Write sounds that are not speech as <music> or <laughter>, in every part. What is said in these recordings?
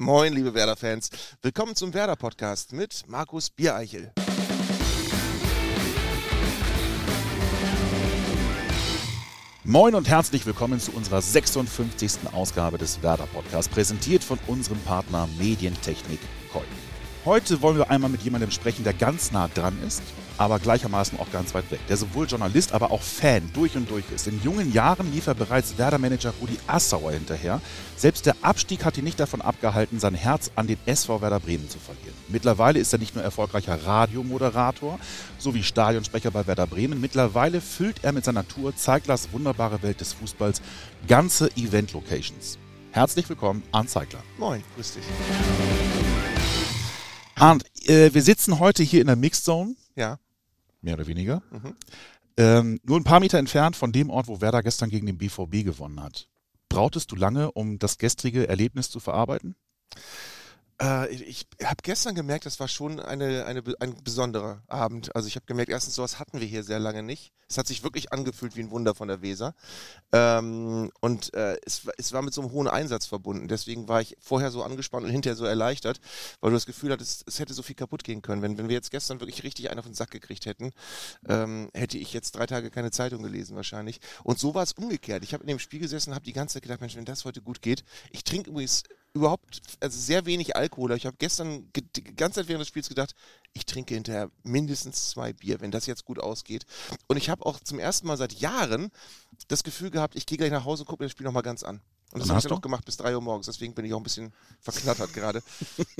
Moin, liebe Werder-Fans. Willkommen zum Werder-Podcast mit Markus Biereichel. Moin und herzlich willkommen zu unserer 56. Ausgabe des Werder-Podcasts, präsentiert von unserem Partner Medientechnik Koi. Heute wollen wir einmal mit jemandem sprechen, der ganz nah dran ist, aber gleichermaßen auch ganz weit weg. Der sowohl Journalist, aber auch Fan durch und durch ist. In jungen Jahren lief er bereits Werder-Manager Rudi Assauer hinterher. Selbst der Abstieg hat ihn nicht davon abgehalten, sein Herz an den SV Werder Bremen zu verlieren. Mittlerweile ist er nicht nur erfolgreicher Radiomoderator sowie Stadionsprecher bei Werder Bremen. Mittlerweile füllt er mit seiner Tour Zeiglers wunderbare Welt des Fußballs ganze Event-Locations. Herzlich willkommen, Arndt Zeigler. Moin, grüß dich. Arndt, äh, wir sitzen heute hier in der Mixed Zone. Ja. Mehr oder weniger. Mhm. Ähm, nur ein paar Meter entfernt von dem Ort, wo Werder gestern gegen den BVB gewonnen hat. Brauchtest du lange, um das gestrige Erlebnis zu verarbeiten? Äh, ich habe gestern gemerkt, das war schon eine, eine, ein besonderer Abend. Also ich habe gemerkt, erstens, sowas hatten wir hier sehr lange nicht. Es hat sich wirklich angefühlt wie ein Wunder von der Weser. Ähm, und äh, es, es war mit so einem hohen Einsatz verbunden. Deswegen war ich vorher so angespannt und hinterher so erleichtert, weil du das Gefühl hattest, es hätte so viel kaputt gehen können. Wenn, wenn wir jetzt gestern wirklich richtig einen auf den Sack gekriegt hätten, ähm, hätte ich jetzt drei Tage keine Zeitung gelesen wahrscheinlich. Und so war es umgekehrt. Ich habe in dem Spiel gesessen und habe die ganze Zeit gedacht, Mensch, wenn das heute gut geht. Ich trinke übrigens überhaupt, also sehr wenig Alkohol. Ich habe gestern die ganze Zeit während des Spiels gedacht, ich trinke hinterher mindestens zwei Bier, wenn das jetzt gut ausgeht. Und ich habe auch zum ersten Mal seit Jahren das Gefühl gehabt, ich gehe gleich nach Hause und gucke mir das Spiel nochmal ganz an. Und das habe ich dann auch gemacht bis drei Uhr morgens. Deswegen bin ich auch ein bisschen verknattert gerade.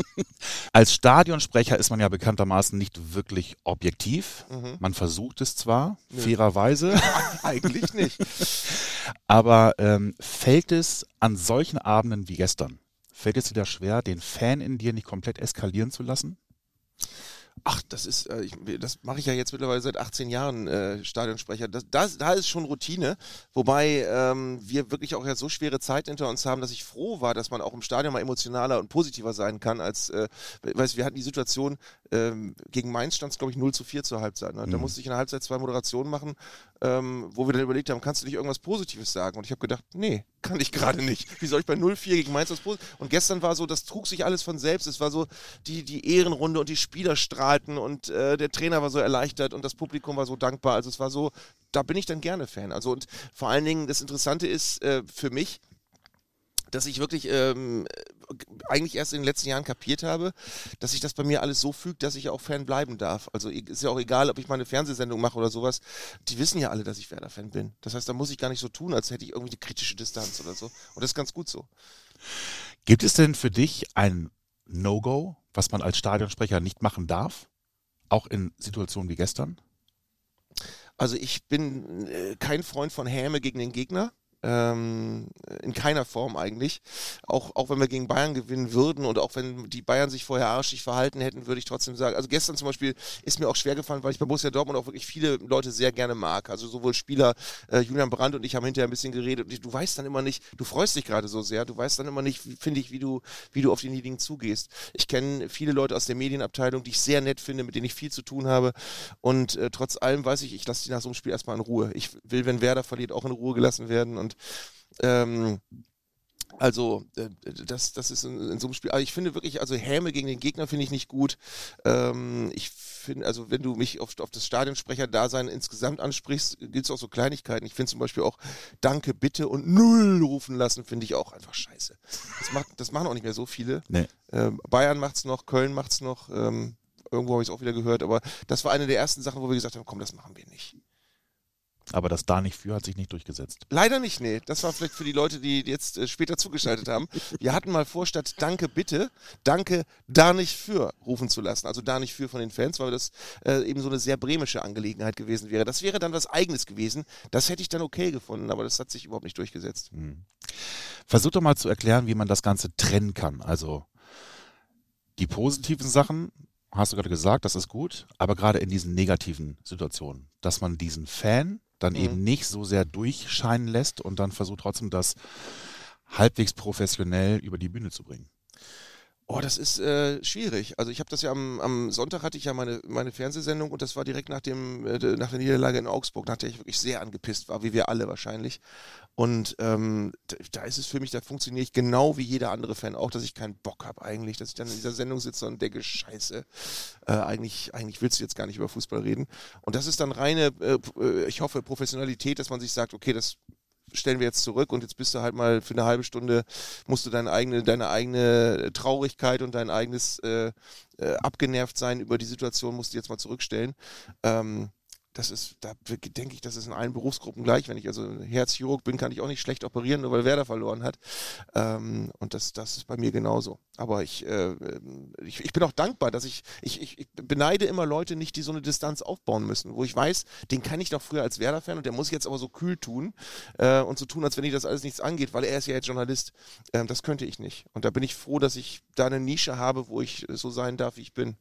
<laughs> Als Stadionsprecher ist man ja bekanntermaßen nicht wirklich objektiv. Mhm. Man versucht es zwar, Nö. fairerweise. <laughs> Eigentlich nicht. <laughs> Aber ähm, fällt es an solchen Abenden wie gestern, fällt es dir da schwer, den Fan in dir nicht komplett eskalieren zu lassen? Ach, das ist, äh, ich, das mache ich ja jetzt mittlerweile seit 18 Jahren äh, Stadionsprecher. Das, das, da ist schon Routine, wobei ähm, wir wirklich auch ja so schwere Zeit hinter uns haben, dass ich froh war, dass man auch im Stadion mal emotionaler und positiver sein kann, als, äh, weißt, wir hatten die Situation, ähm, gegen Mainz stand es, glaube ich, 0 zu 4 zur Halbzeit. Ne? Mhm. Da musste ich in der Halbzeit zwei Moderationen machen, ähm, wo wir dann überlegt haben, kannst du nicht irgendwas Positives sagen? Und ich habe gedacht, nee, kann ich gerade nicht. Wie soll ich bei 0-4 gegen Mainz was Positives? Und gestern war so, das trug sich alles von selbst. Es war so die, die Ehrenrunde und die Spieler strahlten und äh, der Trainer war so erleichtert und das Publikum war so dankbar. Also es war so, da bin ich dann gerne Fan. Also und vor allen Dingen, das Interessante ist äh, für mich, dass ich wirklich ähm, eigentlich erst in den letzten Jahren kapiert habe, dass sich das bei mir alles so fügt, dass ich auch Fan bleiben darf. Also ist ja auch egal, ob ich mal eine Fernsehsendung mache oder sowas. Die wissen ja alle, dass ich Werder-Fan bin. Das heißt, da muss ich gar nicht so tun, als hätte ich irgendwie eine kritische Distanz oder so. Und das ist ganz gut so. Gibt es denn für dich ein No-Go, was man als Stadionsprecher nicht machen darf? Auch in Situationen wie gestern? Also ich bin äh, kein Freund von Häme gegen den Gegner. Ähm, in keiner Form eigentlich. Auch, auch wenn wir gegen Bayern gewinnen würden und auch wenn die Bayern sich vorher arschig verhalten hätten, würde ich trotzdem sagen, also gestern zum Beispiel ist mir auch schwer gefallen, weil ich bei Borussia Dortmund auch wirklich viele Leute sehr gerne mag. Also sowohl Spieler, äh, Julian Brandt und ich haben hinterher ein bisschen geredet und du weißt dann immer nicht, du freust dich gerade so sehr, du weißt dann immer nicht, finde ich, wie du, wie du auf denjenigen zugehst. Ich kenne viele Leute aus der Medienabteilung, die ich sehr nett finde, mit denen ich viel zu tun habe und äh, trotz allem weiß ich, ich lasse die nach so einem Spiel erstmal in Ruhe. Ich will, wenn Werder verliert, auch in Ruhe gelassen werden und ähm, also, äh, das, das ist in, in, so einem Spiel. Aber ich finde wirklich, also Häme gegen den Gegner finde ich nicht gut. Ähm, ich finde, also wenn du mich auf, auf das Stadionsprecher-Dasein insgesamt ansprichst, gilt es auch so Kleinigkeiten. Ich finde zum Beispiel auch Danke, bitte und Null rufen lassen, finde ich auch einfach scheiße. Das, macht, das machen auch nicht mehr so viele. Nee. Ähm, Bayern macht es noch, Köln macht es noch. Ähm, irgendwo habe ich es auch wieder gehört. Aber das war eine der ersten Sachen, wo wir gesagt haben, komm, das machen wir nicht. Aber das da nicht für hat sich nicht durchgesetzt. Leider nicht, nee. Das war vielleicht für die Leute, die jetzt äh, später zugeschaltet haben. Wir hatten mal vor, statt Danke bitte, Danke da nicht für rufen zu lassen. Also da nicht für von den Fans, weil das äh, eben so eine sehr bremische Angelegenheit gewesen wäre. Das wäre dann was Eigenes gewesen. Das hätte ich dann okay gefunden, aber das hat sich überhaupt nicht durchgesetzt. Hm. Versuch doch mal zu erklären, wie man das Ganze trennen kann. Also die positiven Sachen, hast du gerade gesagt, das ist gut, aber gerade in diesen negativen Situationen, dass man diesen Fan dann mhm. eben nicht so sehr durchscheinen lässt und dann versucht trotzdem das halbwegs professionell über die Bühne zu bringen. Oh, das ist äh, schwierig. Also ich habe das ja am, am, Sonntag hatte ich ja meine, meine Fernsehsendung und das war direkt nach dem äh, nach der Niederlage in Augsburg, nach der ich wirklich sehr angepisst war, wie wir alle wahrscheinlich. Und ähm, da, ist es für mich, da funktioniere ich genau wie jeder andere Fan auch, dass ich keinen Bock habe eigentlich, dass ich dann in dieser Sendung sitze und denke, scheiße, äh, eigentlich, eigentlich willst du jetzt gar nicht über Fußball reden. Und das ist dann reine, äh, äh ich hoffe, Professionalität, dass man sich sagt, okay, das stellen wir jetzt zurück und jetzt bist du halt mal für eine halbe Stunde, musst du deine eigene, deine eigene Traurigkeit und dein eigenes äh, äh, abgenervt sein über die Situation, musst du jetzt mal zurückstellen. Ähm, das ist, da denke ich, das ist in allen Berufsgruppen gleich. Wenn ich also Herzchirurg bin, kann ich auch nicht schlecht operieren, nur weil Werder verloren hat. Ähm, und das, das ist bei mir genauso. Aber ich, äh, ich, ich, bin auch dankbar, dass ich, ich, ich, beneide immer Leute nicht, die so eine Distanz aufbauen müssen, wo ich weiß, den kann ich doch früher als Werder-Fan und der muss jetzt aber so kühl tun äh, und so tun, als wenn ich das alles nichts angeht, weil er ist ja jetzt Journalist. Ähm, das könnte ich nicht. Und da bin ich froh, dass ich da eine Nische habe, wo ich so sein darf, wie ich bin.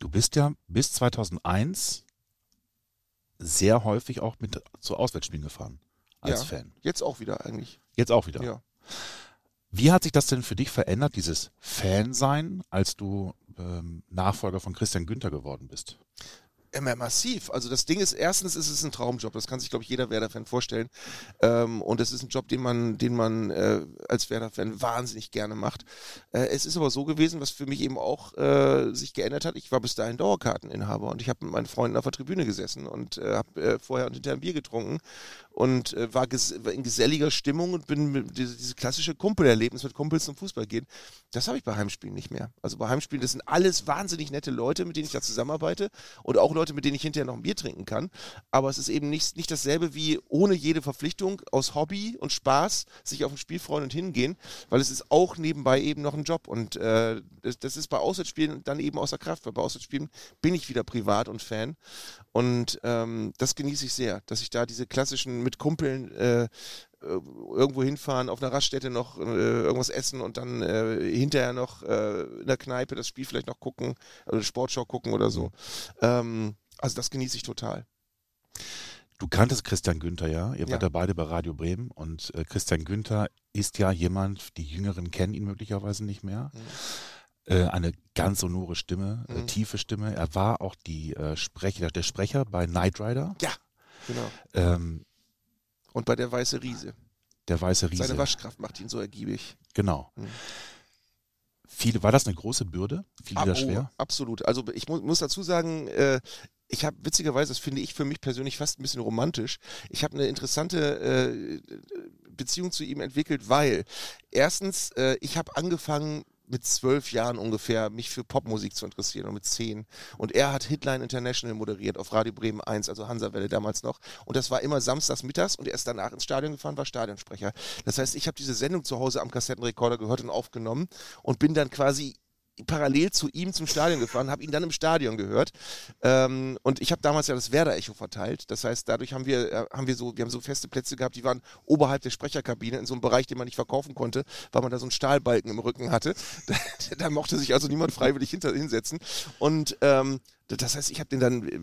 Du bist ja bis 2001 sehr häufig auch mit zu Auswärtsspielen gefahren als ja, Fan. Jetzt auch wieder eigentlich. Jetzt auch wieder. Ja. Wie hat sich das denn für dich verändert, dieses Fansein, als du ähm, Nachfolger von Christian Günther geworden bist? Immer massiv. Also das Ding ist, erstens ist es ein Traumjob, das kann sich, glaube ich, jeder Werder-Fan vorstellen. Ähm, und es ist ein Job, den man, den man äh, als Werder-Fan wahnsinnig gerne macht. Äh, es ist aber so gewesen, was für mich eben auch äh, sich geändert hat. Ich war bis dahin Dauerkarteninhaber und ich habe mit meinen Freunden auf der Tribüne gesessen und äh, habe äh, vorher und hinterher ein Bier getrunken und äh, war, war, in geselliger Stimmung und bin diese, diese klassische Kumpelerlebnis mit Kumpels zum Fußball gehen. Das habe ich bei Heimspielen nicht mehr. Also bei Heimspielen, das sind alles wahnsinnig nette Leute, mit denen ich da zusammenarbeite und auch Leute, mit denen ich hinterher noch ein Bier trinken kann. Aber es ist eben nicht, nicht dasselbe wie ohne jede Verpflichtung aus Hobby und Spaß sich auf ein Spiel freuen und hingehen, weil es ist auch nebenbei eben noch ein Job und äh, das, das ist bei Auswärtsspielen dann eben außer Kraft, weil bei Auswärtsspielen bin ich wieder privat und Fan und ähm, das genieße ich sehr, dass ich da diese klassischen mit Kumpeln äh, irgendwo hinfahren, auf einer Raststätte noch äh, irgendwas essen und dann äh, hinterher noch äh, in der Kneipe das Spiel vielleicht noch gucken, oder Sportschau gucken oder so. Mhm. Ähm, also das genieße ich total. Du kanntest Christian Günther ja, ihr wart ja beide bei Radio Bremen und äh, Christian Günther ist ja jemand, die Jüngeren kennen ihn möglicherweise nicht mehr. Mhm. Äh, eine ganz sonore Stimme, äh, mhm. tiefe Stimme. Er war auch die äh, Sprecher, der Sprecher bei Knight Rider. Ja, genau. Ähm, und bei der Weiße Riese. Der Weiße Riese. Seine Waschkraft macht ihn so ergiebig. Genau. Mhm. Viele, war das eine große Bürde? Fiel dir das oh, schwer? Absolut. Also ich mu muss dazu sagen, äh, ich habe witzigerweise, das finde ich für mich persönlich fast ein bisschen romantisch. Ich habe eine interessante äh, Beziehung zu ihm entwickelt, weil erstens, äh, ich habe angefangen mit zwölf Jahren ungefähr mich für Popmusik zu interessieren und mit zehn. Und er hat Hitline International moderiert auf Radio Bremen 1, also Hansawelle damals noch. Und das war immer samstags mittags und er ist danach ins Stadion gefahren, war Stadionsprecher. Das heißt, ich habe diese Sendung zu Hause am Kassettenrekorder gehört und aufgenommen und bin dann quasi parallel zu ihm zum Stadion gefahren, habe ihn dann im Stadion gehört. Ähm, und ich habe damals ja das Werder-Echo verteilt. Das heißt, dadurch haben wir, äh, haben wir so, wir haben so feste Plätze gehabt, die waren oberhalb der Sprecherkabine, in so einem Bereich, den man nicht verkaufen konnte, weil man da so einen Stahlbalken im Rücken hatte. <laughs> da, da mochte sich also niemand freiwillig hinter, hinsetzen. Und ähm, das heißt, ich habe den dann äh,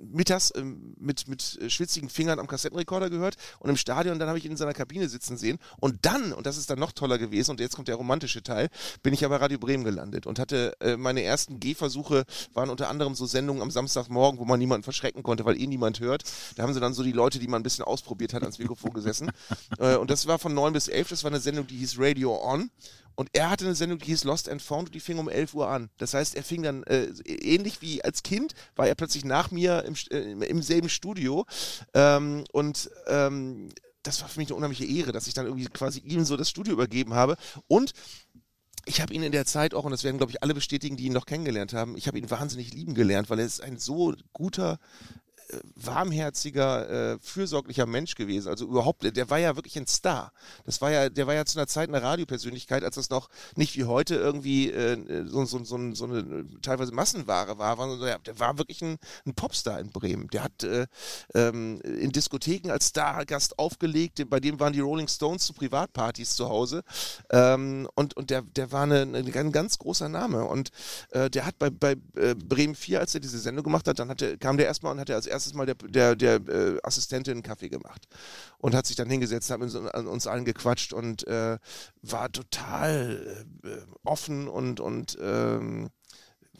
mittags äh, mit, mit schwitzigen Fingern am Kassettenrekorder gehört und im Stadion, dann habe ich ihn in seiner Kabine sitzen sehen. Und dann, und das ist dann noch toller gewesen, und jetzt kommt der romantische Teil, bin ich aber Radio Bremen gelandet und hatte äh, meine ersten Gehversuche, waren unter anderem so Sendungen am Samstagmorgen, wo man niemanden verschrecken konnte, weil eh niemand hört. Da haben sie dann so die Leute, die man ein bisschen ausprobiert hat, ans Mikrofon gesessen. <laughs> äh, und das war von 9 bis 11, das war eine Sendung, die hieß Radio On. Und er hatte eine Sendung, die hieß Lost and Found und die fing um 11 Uhr an. Das heißt, er fing dann äh, ähnlich wie als Kind, war er plötzlich nach mir im, äh, im selben Studio. Ähm, und ähm, das war für mich eine unheimliche Ehre, dass ich dann irgendwie quasi ihm so das Studio übergeben habe. Und ich habe ihn in der Zeit auch, und das werden, glaube ich, alle bestätigen, die ihn noch kennengelernt haben, ich habe ihn wahnsinnig lieben gelernt, weil er ist ein so guter warmherziger, äh, fürsorglicher Mensch gewesen. Also überhaupt, der war ja wirklich ein Star. Das war ja, der war ja zu einer Zeit eine Radiopersönlichkeit, als das noch nicht wie heute irgendwie äh, so, so, so, so, eine teilweise Massenware war. ja, der war wirklich ein, ein, Popstar in Bremen. Der hat äh, ähm, in Diskotheken als Stargast aufgelegt. Bei dem waren die Rolling Stones zu Privatpartys zu Hause. Ähm, und und der, der war eine, ein ganz großer Name. Und äh, der hat bei, bei äh, Bremen 4, als er diese Sendung gemacht hat, dann hatte, kam der erstmal und hatte als erstes Mal der, der, der äh, Assistentin einen Kaffee gemacht und hat sich dann hingesetzt, hat mit uns, uns allen gequatscht und äh, war total äh, offen und, und ähm,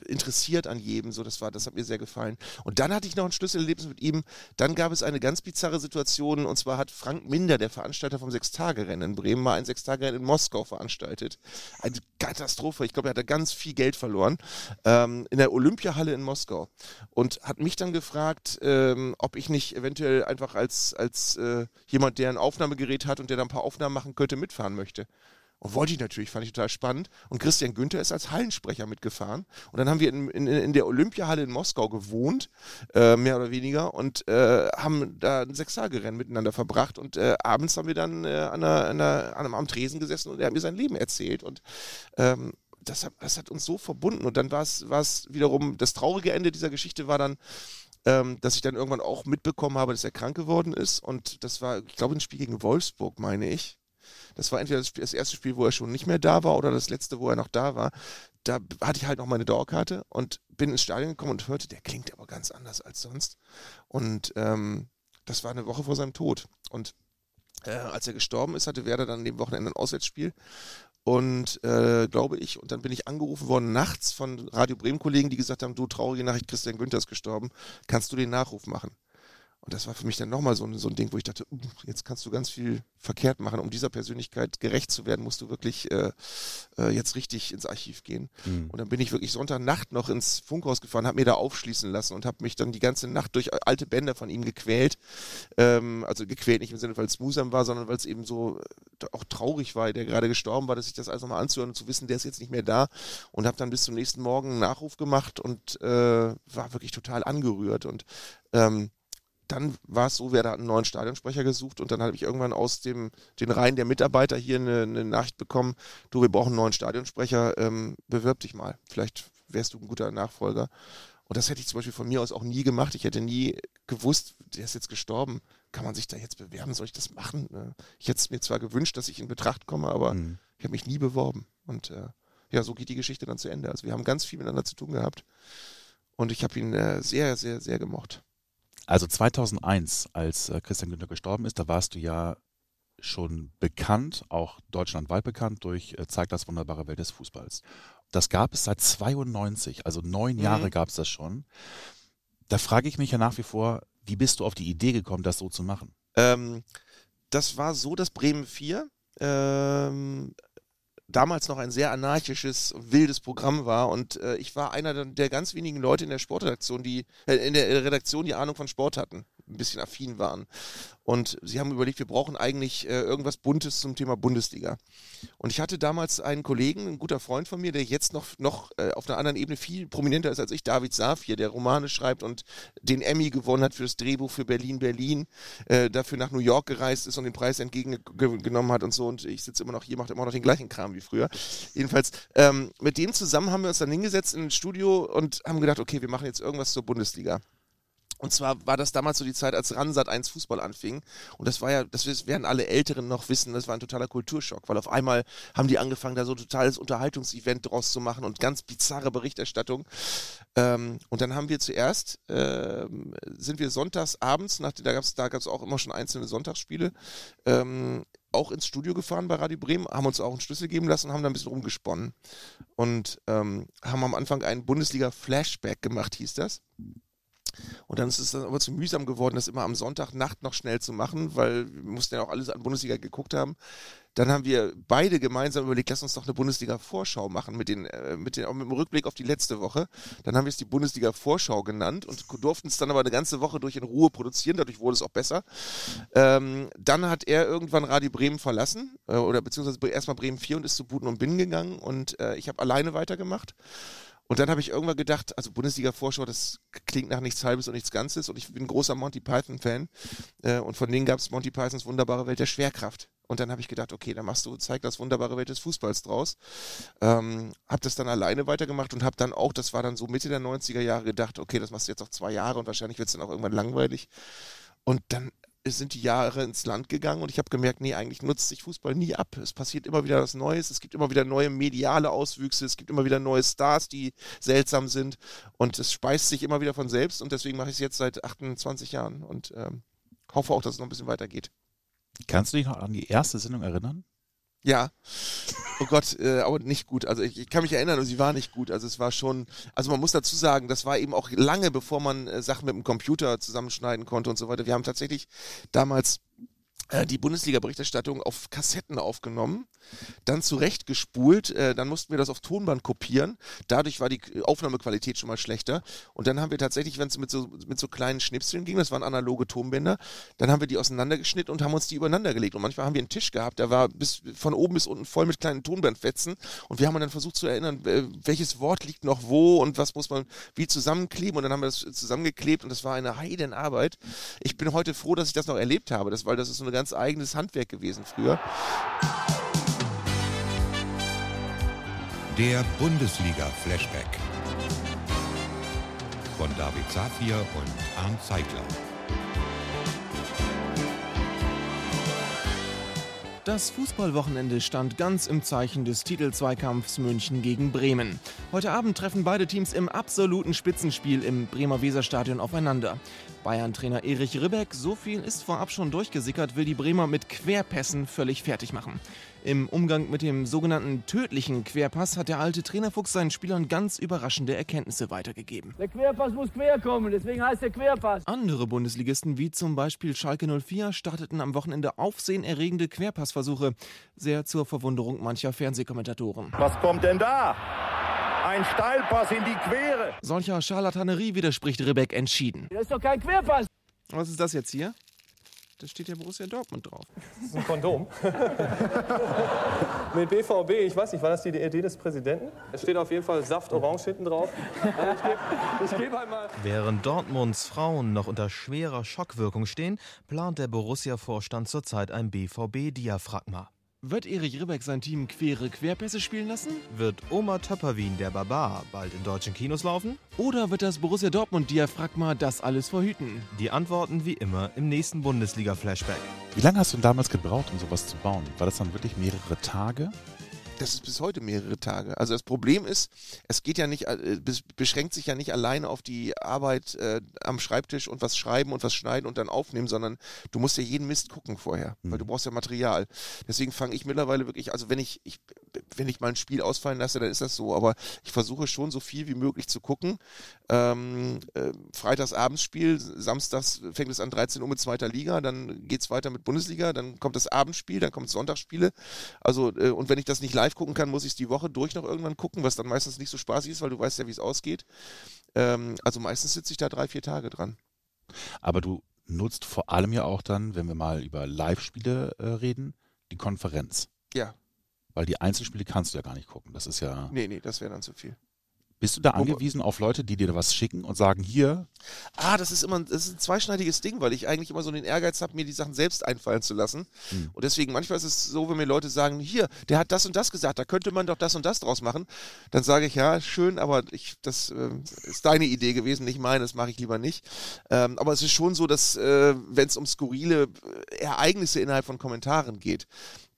interessiert an jedem. So, das war, das hat mir sehr gefallen. Und dann hatte ich noch ein Schlüsselerlebnis mit ihm. Dann gab es eine ganz bizarre Situation und zwar hat Frank Minder, der Veranstalter vom Sechstagerennen in Bremen, mal ein Sechstagerennen in Moskau veranstaltet. Eine Katastrophe. Ich glaube, er hat da ganz viel Geld verloren ähm, in der Olympiahalle in Moskau und hat mich dann gefragt, ähm, ob ich nicht eventuell einfach als als äh, jemand, der ein Aufnahmegerät hat und der da ein paar Aufnahmen machen könnte, mitfahren möchte. Und wollte ich natürlich, fand ich total spannend. Und Christian Günther ist als Hallensprecher mitgefahren. Und dann haben wir in, in, in der Olympiahalle in Moskau gewohnt, äh, mehr oder weniger, und äh, haben da ein Sechstagerennen miteinander verbracht. Und äh, abends haben wir dann äh, an, einer, an, einer, an einem am Tresen gesessen und er hat mir sein Leben erzählt. Und ähm, das, hat, das hat uns so verbunden. Und dann war es wiederum, das traurige Ende dieser Geschichte war dann, ähm, dass ich dann irgendwann auch mitbekommen habe, dass er krank geworden ist. Und das war, ich glaube, ein Spiel gegen Wolfsburg, meine ich. Das war entweder das, erste Spiel, wo er schon nicht mehr da war oder das letzte, wo er noch da war. Da hatte ich halt noch meine Dauerkarte und bin ins Stadion gekommen und hörte, der klingt aber ganz anders als sonst. Und ähm, das war eine Woche vor seinem Tod. Und äh, als er gestorben ist, hatte Werder dann an dem Wochenende ein Auswärtsspiel. Und äh, glaube ich, und dann bin ich angerufen worden nachts von Radio Bremen-Kollegen, die gesagt haben: Du, traurige Nachricht, Christian Günther ist gestorben. Kannst du den Nachruf machen? Und das war für mich dann nochmal so, ein, so ein Ding, wo ich dachte, uh, jetzt kannst du ganz viel verkehrt machen. Um dieser Persönlichkeit gerecht zu werden, musst du wirklich äh, äh, jetzt richtig ins Archiv gehen. Mhm. Und dann bin ich wirklich Sonntagnacht noch ins Funkhaus gefahren, habe mir da aufschließen lassen und habe mich dann die ganze Nacht durch alte Bänder von ihm gequält. Ähm, also gequält nicht im Sinne, weil es musam war, sondern weil es eben so äh, auch traurig war, der gerade gestorben war, dass ich das alles nochmal anzuhören und zu wissen, der ist jetzt nicht mehr da. Und habe dann bis zum nächsten Morgen einen Nachruf gemacht und äh, war wirklich total angerührt. Und ähm, dann war es so, wer da einen neuen Stadionsprecher gesucht und dann habe ich irgendwann aus dem, den Reihen der Mitarbeiter hier eine, eine Nachricht bekommen, du, wir brauchen einen neuen Stadionsprecher, ähm, bewirb dich mal, vielleicht wärst du ein guter Nachfolger. Und das hätte ich zum Beispiel von mir aus auch nie gemacht. Ich hätte nie gewusst, der ist jetzt gestorben. Kann man sich da jetzt bewerben? Soll ich das machen? Ne? Ich hätte es mir zwar gewünscht, dass ich in Betracht komme, aber mhm. ich habe mich nie beworben. Und äh, ja, so geht die Geschichte dann zu Ende. Also wir haben ganz viel miteinander zu tun gehabt. Und ich habe ihn äh, sehr, sehr, sehr gemocht. Also 2001, als äh, Christian Günther gestorben ist, da warst du ja schon bekannt, auch deutschlandweit bekannt durch äh, Zeigt das wunderbare Welt des Fußballs. Das gab es seit 92, also neun mhm. Jahre gab es das schon. Da frage ich mich ja nach wie vor, wie bist du auf die Idee gekommen, das so zu machen? Ähm, das war so, dass Bremen 4 ähm, damals noch ein sehr anarchisches, wildes Programm war. Und äh, ich war einer der ganz wenigen Leute in der Sportredaktion, die äh, in der Redaktion die Ahnung von Sport hatten ein bisschen affin waren. Und sie haben überlegt, wir brauchen eigentlich äh, irgendwas Buntes zum Thema Bundesliga. Und ich hatte damals einen Kollegen, ein guter Freund von mir, der jetzt noch, noch äh, auf einer anderen Ebene viel prominenter ist als ich, David Safir, der Romane schreibt und den Emmy gewonnen hat für das Drehbuch für Berlin, Berlin, äh, dafür nach New York gereist ist und den Preis entgegengenommen hat und so. Und ich sitze immer noch hier, mache immer noch den gleichen Kram wie früher. Jedenfalls, ähm, mit dem zusammen haben wir uns dann hingesetzt in ein Studio und haben gedacht, okay, wir machen jetzt irgendwas zur Bundesliga. Und zwar war das damals so die Zeit, als Ransat 1 Fußball anfing. Und das war ja, das werden alle Älteren noch wissen, das war ein totaler Kulturschock, weil auf einmal haben die angefangen, da so ein totales Unterhaltungsevent draus zu machen und ganz bizarre Berichterstattung. Ähm, und dann haben wir zuerst, äh, sind wir sonntags abends, nach, da gab es da gab's auch immer schon einzelne Sonntagsspiele, ähm, auch ins Studio gefahren bei Radio Bremen, haben uns auch einen Schlüssel geben lassen und haben da ein bisschen rumgesponnen. Und ähm, haben am Anfang einen Bundesliga-Flashback gemacht, hieß das. Und dann ist es dann aber zu mühsam geworden, das immer am Sonntagnacht noch schnell zu machen, weil wir mussten ja auch alles an Bundesliga geguckt haben. Dann haben wir beide gemeinsam überlegt, lass uns doch eine Bundesliga-Vorschau machen, mit, den, äh, mit, den, auch mit dem Rückblick auf die letzte Woche. Dann haben wir es die Bundesliga-Vorschau genannt und durften es dann aber eine ganze Woche durch in Ruhe produzieren, dadurch wurde es auch besser. Ähm, dann hat er irgendwann Radio Bremen verlassen, äh, oder beziehungsweise erstmal Bremen 4 und ist zu Buten und Binnen gegangen und äh, ich habe alleine weitergemacht. Und dann habe ich irgendwann gedacht, also Bundesliga-Vorschau, das klingt nach nichts Halbes und nichts Ganzes. Und ich bin großer Monty Python-Fan. Äh, und von denen gab es Monty Pythons wunderbare Welt der Schwerkraft. Und dann habe ich gedacht, okay, dann machst du, zeig das wunderbare Welt des Fußballs draus. Ähm, habe das dann alleine weitergemacht und habe dann auch, das war dann so Mitte der 90er Jahre, gedacht, okay, das machst du jetzt noch zwei Jahre und wahrscheinlich wird es dann auch irgendwann langweilig. Und dann sind die Jahre ins Land gegangen und ich habe gemerkt, nee, eigentlich nutzt sich Fußball nie ab. Es passiert immer wieder was Neues, es gibt immer wieder neue mediale Auswüchse, es gibt immer wieder neue Stars, die seltsam sind und es speist sich immer wieder von selbst und deswegen mache ich es jetzt seit 28 Jahren und ähm, hoffe auch, dass es noch ein bisschen weitergeht. Kannst du dich noch an die erste Sendung erinnern? Ja. Oh Gott, äh, aber nicht gut. Also ich, ich, kann mich erinnern, sie war nicht gut. Also es war schon, also man muss dazu sagen, das war eben auch lange, bevor man äh, Sachen mit dem Computer zusammenschneiden konnte und so weiter. Wir haben tatsächlich damals äh, die Bundesliga-Berichterstattung auf Kassetten aufgenommen, dann zurechtgespult, äh, dann mussten wir das auf Tonband kopieren. Dadurch war die Aufnahmequalität schon mal schlechter. Und dann haben wir tatsächlich, wenn es mit so, mit so kleinen Schnipseln ging, das waren analoge Tonbänder, dann haben wir die auseinandergeschnitten und haben uns die übereinander gelegt. Und manchmal haben wir einen Tisch gehabt, der war bis, von oben bis unten voll mit kleinen Tonbandfetzen. Und wir haben dann versucht zu erinnern, äh, welches Wort liegt noch wo und was muss man wie zusammenkleben. Und dann haben wir das zusammengeklebt und das war eine Heidenarbeit. Ich bin heute froh, dass ich das noch erlebt habe, das, weil das ist so eine ganz eigenes Handwerk gewesen früher. Der Bundesliga-Flashback von David Safir und Arndt Zeigler. Das Fußballwochenende stand ganz im Zeichen des Titelzweikampfs München gegen Bremen. Heute Abend treffen beide Teams im absoluten Spitzenspiel im Bremer Weserstadion aufeinander. Bayern-Trainer Erich Ribbeck, so viel ist vorab schon durchgesickert, will die Bremer mit Querpässen völlig fertig machen. Im Umgang mit dem sogenannten tödlichen Querpass hat der alte Trainerfuchs seinen Spielern ganz überraschende Erkenntnisse weitergegeben. Der Querpass muss quer kommen, deswegen heißt der Querpass. Andere Bundesligisten wie zum Beispiel Schalke 04 starteten am Wochenende aufsehenerregende Querpassversuche, sehr zur Verwunderung mancher Fernsehkommentatoren. Was kommt denn da? Ein Steilpass in die Quere. Solcher Scharlatanerie widerspricht Ribbeck entschieden. Das ist doch kein Querpass. Was ist das jetzt hier? Da steht ja Borussia Dortmund drauf. Das ist ein Kondom. <laughs> Mit BVB, ich weiß nicht, war das die Idee des Präsidenten? Es steht auf jeden Fall Saft Orange hinten drauf. Ich gebe geb halt mal. Während Dortmunds Frauen noch unter schwerer Schockwirkung stehen, plant der Borussia-Vorstand zurzeit ein BVB-Diaphragma. Wird Erich Ribbeck sein Team quere Querpässe spielen lassen? Wird Oma Töpperwien, der Barbar, bald in deutschen Kinos laufen? Oder wird das Borussia Dortmund Diaphragma das alles verhüten? Die Antworten wie immer im nächsten Bundesliga-Flashback. Wie lange hast du denn damals gebraucht, um sowas zu bauen? War das dann wirklich mehrere Tage? Das ist bis heute mehrere Tage. Also das Problem ist, es geht ja nicht, äh, beschränkt sich ja nicht alleine auf die Arbeit äh, am Schreibtisch und was schreiben und was schneiden und dann aufnehmen, sondern du musst ja jeden Mist gucken vorher, mhm. weil du brauchst ja Material. Deswegen fange ich mittlerweile wirklich, also wenn ich, ich, wenn ich mal ein Spiel ausfallen lasse, dann ist das so, aber ich versuche schon so viel wie möglich zu gucken. Ähm, äh, Freitags Abendsspiel, samstags fängt es an 13 Uhr mit zweiter Liga, dann geht es weiter mit Bundesliga, dann kommt das Abendspiel, dann kommt Sonntagsspiele. Also, äh, und wenn ich das nicht live live gucken kann, muss ich es die Woche durch noch irgendwann gucken, was dann meistens nicht so spaßig ist, weil du weißt ja, wie es ausgeht. Ähm, also meistens sitze ich da drei, vier Tage dran. Aber du nutzt vor allem ja auch dann, wenn wir mal über Live-Spiele äh, reden, die Konferenz. Ja. Weil die Einzelspiele kannst du ja gar nicht gucken. Das ist ja. Nee, nee, das wäre dann zu viel. Bist du da angewiesen auf Leute, die dir was schicken und sagen, hier? Ah, das ist immer das ist ein zweischneidiges Ding, weil ich eigentlich immer so den Ehrgeiz habe, mir die Sachen selbst einfallen zu lassen. Hm. Und deswegen, manchmal ist es so, wenn mir Leute sagen, hier, der hat das und das gesagt, da könnte man doch das und das draus machen, dann sage ich, ja, schön, aber ich, das äh, ist deine Idee gewesen, nicht meine, das mache ich lieber nicht. Ähm, aber es ist schon so, dass, äh, wenn es um skurrile äh, Ereignisse innerhalb von Kommentaren geht,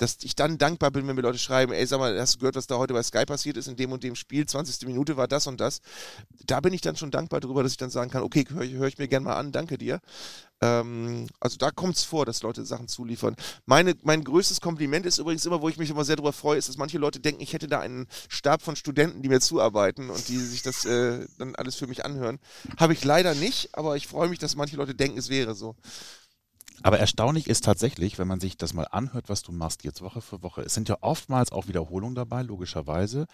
dass ich dann dankbar bin, wenn mir Leute schreiben, ey, sag mal, hast du gehört, was da heute bei Sky passiert ist, in dem und dem Spiel, 20. Minute war das und das. Da bin ich dann schon dankbar darüber, dass ich dann sagen kann, okay, höre hör ich mir gerne mal an, danke dir. Ähm, also da kommt es vor, dass Leute Sachen zuliefern. Meine, mein größtes Kompliment ist übrigens immer, wo ich mich immer sehr darüber freue, ist, dass manche Leute denken, ich hätte da einen Stab von Studenten, die mir zuarbeiten und die sich das äh, dann alles für mich anhören. Habe ich leider nicht, aber ich freue mich, dass manche Leute denken, es wäre so. Aber erstaunlich ist tatsächlich, wenn man sich das mal anhört, was du machst jetzt Woche für Woche, es sind ja oftmals auch Wiederholungen dabei, logischerweise,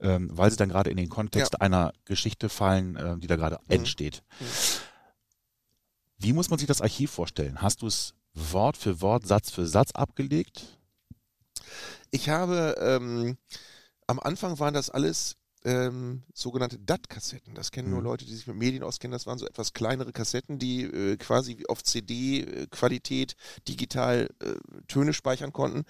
ähm, weil sie dann gerade in den Kontext ja. einer Geschichte fallen, äh, die da gerade mhm. entsteht. Mhm. Wie muss man sich das Archiv vorstellen? Hast du es Wort für Wort, Satz für Satz abgelegt? Ich habe, ähm, am Anfang waren das alles ähm, sogenannte DAT-Kassetten. Das kennen mhm. nur Leute, die sich mit Medien auskennen. Das waren so etwas kleinere Kassetten, die äh, quasi auf CD-Qualität digital äh, Töne speichern konnten.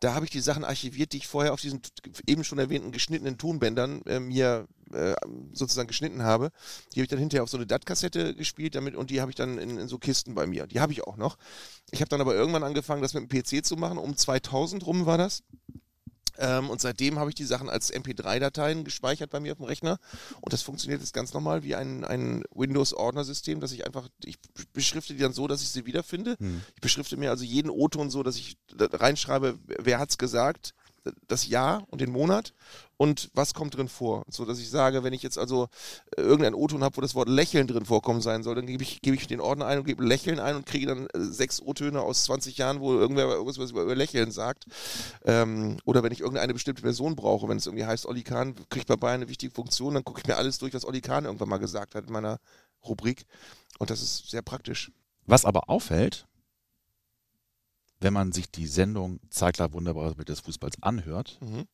Da habe ich die Sachen archiviert, die ich vorher auf diesen eben schon erwähnten geschnittenen Tonbändern äh, mir äh, sozusagen geschnitten habe, die habe ich dann hinterher auf so eine DAT-Kassette gespielt damit und die habe ich dann in, in, so Kisten bei mir. Die habe ich auch noch. Ich habe dann aber irgendwann angefangen, das mit dem PC zu machen. Um 2000 rum war das. Ähm, und seitdem habe ich die Sachen als MP3-Dateien gespeichert bei mir auf dem Rechner. Und das funktioniert jetzt ganz normal wie ein, ein Windows-Ordner-System, dass ich einfach, ich beschrifte die dann so, dass ich sie wiederfinde. Hm. Ich beschrifte mir also jeden O-Ton so, dass ich reinschreibe, wer hat es gesagt, das Jahr und den Monat und was kommt drin vor. So dass ich sage, wenn ich jetzt also äh, irgendein O-Ton habe, wo das Wort Lächeln drin vorkommen sein soll, dann gebe ich, gebe ich den Ordner ein und gebe Lächeln ein und kriege dann äh, sechs O-Töne aus 20 Jahren, wo irgendwer irgendwas über Lächeln sagt. Ähm, oder wenn ich irgendeine bestimmte Person brauche, wenn es irgendwie heißt, Olli Kahn kriegt bei Bayern eine wichtige Funktion, dann gucke ich mir alles durch, was Olli Kahn irgendwann mal gesagt hat in meiner Rubrik. Und das ist sehr praktisch. Was aber auffällt, wenn man sich die Sendung Zeitler wunderbares Bild des Fußballs anhört, mhm.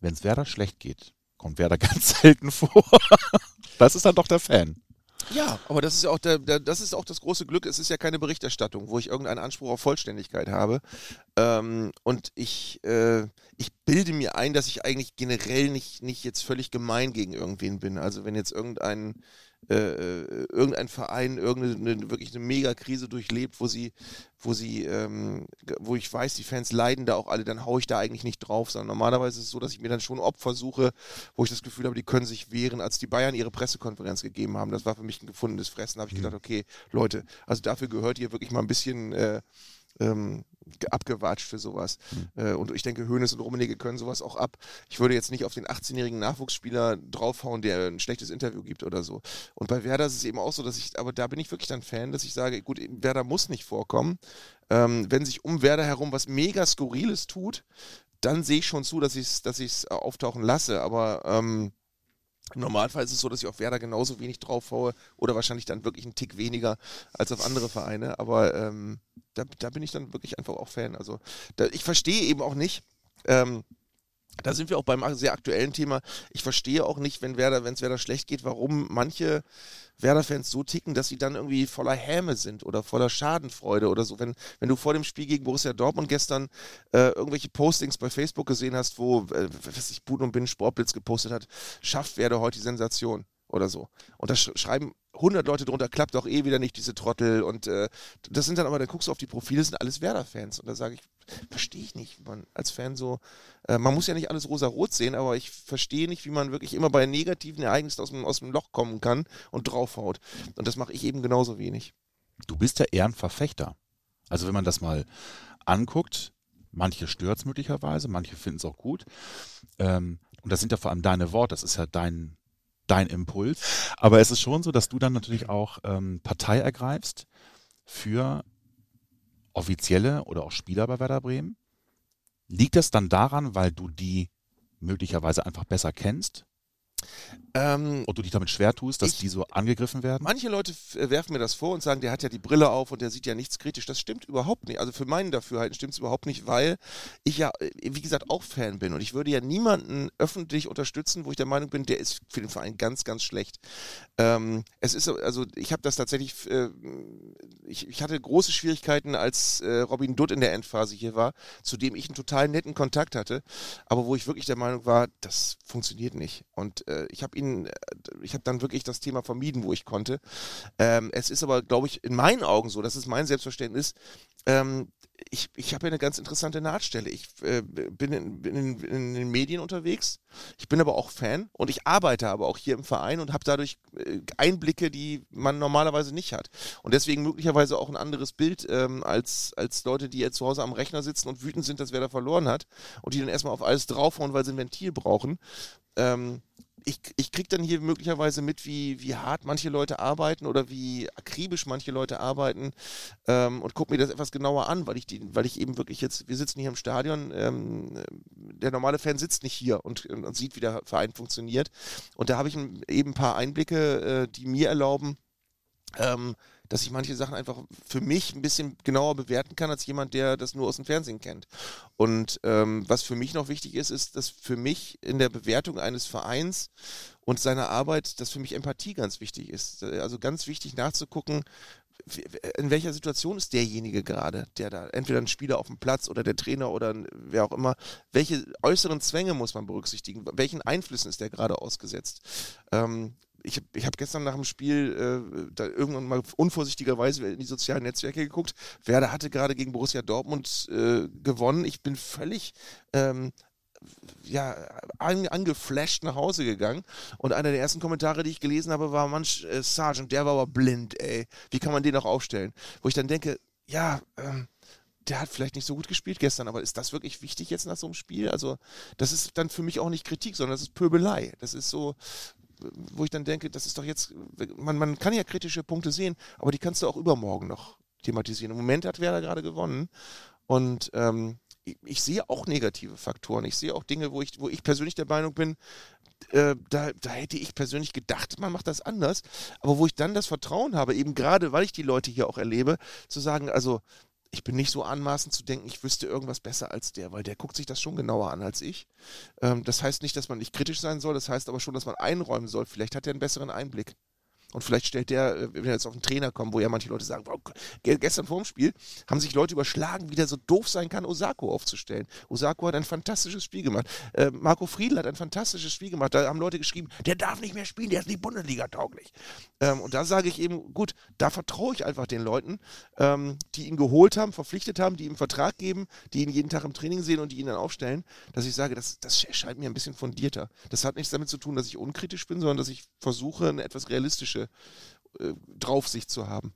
wenn es Werder schlecht geht, kommt Werder <laughs> ganz selten vor. <laughs> das ist dann doch der Fan. Ja, aber das ist ja auch der, der, das ist auch das große Glück. Es ist ja keine Berichterstattung, wo ich irgendeinen Anspruch auf Vollständigkeit habe. Ähm, und ich, äh, ich bilde mir ein, dass ich eigentlich generell nicht, nicht jetzt völlig gemein gegen irgendwen bin. Also wenn jetzt irgendein äh, äh, irgendein Verein irgendeine wirklich eine Megakrise durchlebt, wo sie, wo sie, ähm, wo ich weiß, die Fans leiden da auch alle, dann haue ich da eigentlich nicht drauf, sondern normalerweise ist es so, dass ich mir dann schon Opfer suche, wo ich das Gefühl habe, die können sich wehren. Als die Bayern ihre Pressekonferenz gegeben haben, das war für mich ein gefundenes Fressen, habe ich mhm. gedacht, okay, Leute, also dafür gehört ihr wirklich mal ein bisschen äh, ähm, abgewatscht für sowas. Mhm. Äh, und ich denke, Hönes und Rummenigge können sowas auch ab. Ich würde jetzt nicht auf den 18-jährigen Nachwuchsspieler draufhauen, der ein schlechtes Interview gibt oder so. Und bei Werder ist es eben auch so, dass ich, aber da bin ich wirklich dann Fan, dass ich sage, gut, Werder muss nicht vorkommen. Ähm, wenn sich um Werder herum was mega Skurriles tut, dann sehe ich schon zu, dass ich es dass auftauchen lasse. Aber ähm, Normalfall ist es so, dass ich auf Werder genauso wenig drauf haue oder wahrscheinlich dann wirklich einen Tick weniger als auf andere Vereine. Aber ähm, da, da, bin ich dann wirklich einfach auch Fan. Also da, ich verstehe eben auch nicht. Ähm, da sind wir auch beim sehr aktuellen Thema. Ich verstehe auch nicht, wenn Werder, wenn es Werder schlecht geht, warum manche Werder-Fans so ticken, dass sie dann irgendwie voller Häme sind oder voller Schadenfreude oder so. Wenn, wenn du vor dem Spiel gegen Borussia Dortmund gestern äh, irgendwelche Postings bei Facebook gesehen hast, wo, äh, was ich, Buden und Bin Sportblitz gepostet hat, schafft Werder heute die Sensation oder so. Und da sch schreiben 100 Leute drunter, klappt doch eh wieder nicht, diese Trottel. Und äh, das sind dann aber, dann guckst du auf die Profile, sind alles Werder-Fans. Und da sage ich, verstehe ich nicht, wie man als Fan so, äh, man muss ja nicht alles rosa-rot sehen, aber ich verstehe nicht, wie man wirklich immer bei negativen Ereignissen aus dem, aus dem Loch kommen kann und draufhaut. Und das mache ich eben genauso wenig. Du bist ja eher ein Verfechter. Also wenn man das mal anguckt, manche stört es möglicherweise, manche finden es auch gut. Ähm, und das sind ja vor allem deine Worte, das ist ja dein, dein Impuls. Aber es ist schon so, dass du dann natürlich auch ähm, Partei ergreifst für Offizielle oder auch Spieler bei Werder Bremen? Liegt das dann daran, weil du die möglicherweise einfach besser kennst? Ähm, und du dich damit schwer tust, dass ich, die so angegriffen werden? Manche Leute äh, werfen mir das vor und sagen, der hat ja die Brille auf und der sieht ja nichts kritisch. Das stimmt überhaupt nicht. Also für meinen Dafürhalten stimmt es überhaupt nicht, weil ich ja, äh, wie gesagt, auch Fan bin und ich würde ja niemanden öffentlich unterstützen, wo ich der Meinung bin, der ist für den Verein ganz, ganz schlecht. Ähm, es ist also, ich habe das tatsächlich, äh, ich, ich, hatte große Schwierigkeiten, als äh, Robin Dutt in der Endphase hier war, zu dem ich einen total netten Kontakt hatte, aber wo ich wirklich der Meinung war, das funktioniert nicht. Und äh, ich habe ihn, äh, ich habe dann wirklich das Thema vermieden, wo ich konnte. Ähm, es ist aber, glaube ich, in meinen Augen so, das ist mein Selbstverständnis, ähm, ich, ich habe ja eine ganz interessante Nahtstelle. Ich äh, bin, in, bin in, in, den Medien unterwegs, ich bin aber auch Fan und ich arbeite aber auch hier im Verein und habe dadurch äh, Einblicke, die man normalerweise nicht hat. Und deswegen möglicherweise auch ein anderes Bild ähm, als, als Leute, die jetzt zu Hause am Rechner sitzen und wütend sind, dass wer da verloren hat und die dann erstmal auf alles draufhauen, weil sie ein Ventil brauchen. Ähm, ich, ich kriege dann hier möglicherweise mit, wie, wie hart manche Leute arbeiten oder wie akribisch manche Leute arbeiten ähm, und gucke mir das etwas genauer an, weil ich, die, weil ich eben wirklich jetzt, wir sitzen hier im Stadion, ähm, der normale Fan sitzt nicht hier und, und sieht, wie der Verein funktioniert. Und da habe ich eben ein paar Einblicke, äh, die mir erlauben, ähm, dass ich manche Sachen einfach für mich ein bisschen genauer bewerten kann als jemand, der das nur aus dem Fernsehen kennt. Und ähm, was für mich noch wichtig ist, ist, dass für mich in der Bewertung eines Vereins und seiner Arbeit, dass für mich Empathie ganz wichtig ist. Also ganz wichtig nachzugucken, in welcher Situation ist derjenige gerade, der da, entweder ein Spieler auf dem Platz oder der Trainer oder wer auch immer, welche äußeren Zwänge muss man berücksichtigen, welchen Einflüssen ist der gerade ausgesetzt? Ähm, ich habe ich hab gestern nach dem Spiel äh, da irgendwann mal unvorsichtigerweise in die sozialen Netzwerke geguckt. Werder hatte gerade gegen Borussia Dortmund äh, gewonnen. Ich bin völlig ähm, ja, an, angeflasht nach Hause gegangen. Und einer der ersten Kommentare, die ich gelesen habe, war, manch, äh, Sergeant, der war aber blind, ey. Wie kann man den noch aufstellen? Wo ich dann denke, ja, ähm, der hat vielleicht nicht so gut gespielt gestern, aber ist das wirklich wichtig jetzt nach so einem Spiel? Also, das ist dann für mich auch nicht Kritik, sondern das ist Pöbelei. Das ist so, wo ich dann denke, das ist doch jetzt, man, man kann ja kritische Punkte sehen, aber die kannst du auch übermorgen noch thematisieren. Im Moment hat Werder gerade gewonnen und ähm, ich, ich, sehe auch negative Faktoren. Ich sehe auch Dinge, wo ich, wo ich persönlich der Meinung bin, äh, da, da hätte ich persönlich gedacht, man macht das anders, aber wo ich dann das Vertrauen habe, eben gerade weil ich die Leute hier auch erlebe, zu sagen, also ich bin nicht so anmaßend zu denken, ich wüsste irgendwas besser als der, weil der guckt sich das schon genauer an als ich. Ähm, das heißt nicht, dass man nicht kritisch sein soll, das heißt aber schon, dass man einräumen soll. Vielleicht hat er einen besseren Einblick. Und vielleicht stellt der, äh, wenn jetzt auf einen Trainer kommen, wo ja manche Leute sagen, wow, gestern vor dem Spiel haben sich Leute überschlagen, wie der so doof sein kann, Osako aufzustellen. Osako hat ein fantastisches Spiel gemacht. Äh, Marco Friedl hat ein fantastisches Spiel gemacht. Da haben Leute geschrieben, der darf nicht mehr spielen, der ist nicht Bundesliga tauglich. Ähm, und da sage ich eben, gut, da vertraue ich einfach den Leuten, ähm, die ihn geholt haben, verpflichtet haben, die ihm Vertrag geben, die ihn jeden Tag im Training sehen und die ihn dann aufstellen, dass ich sage, das, das erscheint mir ein bisschen fundierter. Das hat nichts damit zu tun, dass ich unkritisch bin, sondern dass ich versuche, eine etwas realistische politische äh, Draufsicht zu haben.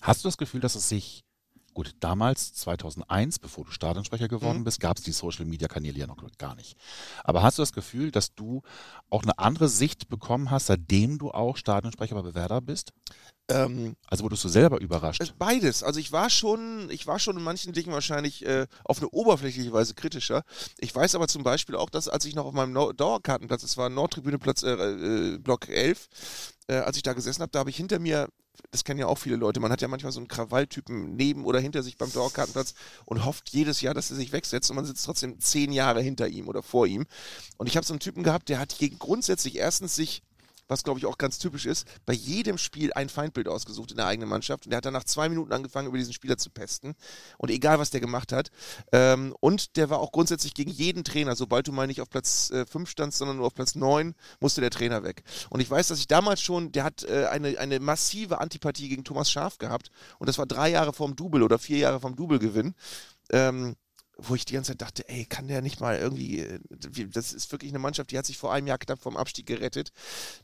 Hast du das Gefühl, dass es sich, gut, damals, 2001, bevor du Stadionsprecher geworden mhm. bist, gab es die Social-Media-Kanäle ja noch gar nicht. Aber hast du das Gefühl, dass du auch eine andere Sicht bekommen hast, seitdem du auch Stadionsprecher bei Bewerder bist? Ähm, also wurdest du selber überrascht? Äh, beides. Also ich war schon, ich war schon in manchen Dingen wahrscheinlich äh, auf eine oberflächliche Weise kritischer. Ich weiß aber zum Beispiel auch, dass als ich noch auf meinem no Dauerkartenplatz, es war Nordtribüneplatz äh, äh, Block 11, äh, als ich da gesessen habe, da habe ich hinter mir, das kennen ja auch viele Leute, man hat ja manchmal so einen Krawalltypen neben oder hinter sich beim Dauerkartenplatz und hofft jedes Jahr, dass er sich wegsetzt und man sitzt trotzdem zehn Jahre hinter ihm oder vor ihm. Und ich habe so einen Typen gehabt, der hat grundsätzlich erstens sich was glaube ich auch ganz typisch ist, bei jedem Spiel ein Feindbild ausgesucht in der eigenen Mannschaft. Und der hat dann nach zwei Minuten angefangen, über diesen Spieler zu pesten. Und egal, was der gemacht hat. Ähm, und der war auch grundsätzlich gegen jeden Trainer, sobald du mal nicht auf Platz 5 äh, standst, sondern nur auf Platz 9, musste der Trainer weg. Und ich weiß, dass ich damals schon, der hat äh, eine, eine massive Antipathie gegen Thomas Schaf gehabt. Und das war drei Jahre vorm Double oder vier Jahre vom Double-Gewinn. Ähm, wo ich die ganze Zeit dachte, ey, kann der nicht mal irgendwie, äh, das ist wirklich eine Mannschaft, die hat sich vor einem Jahr knapp vom Abstieg gerettet.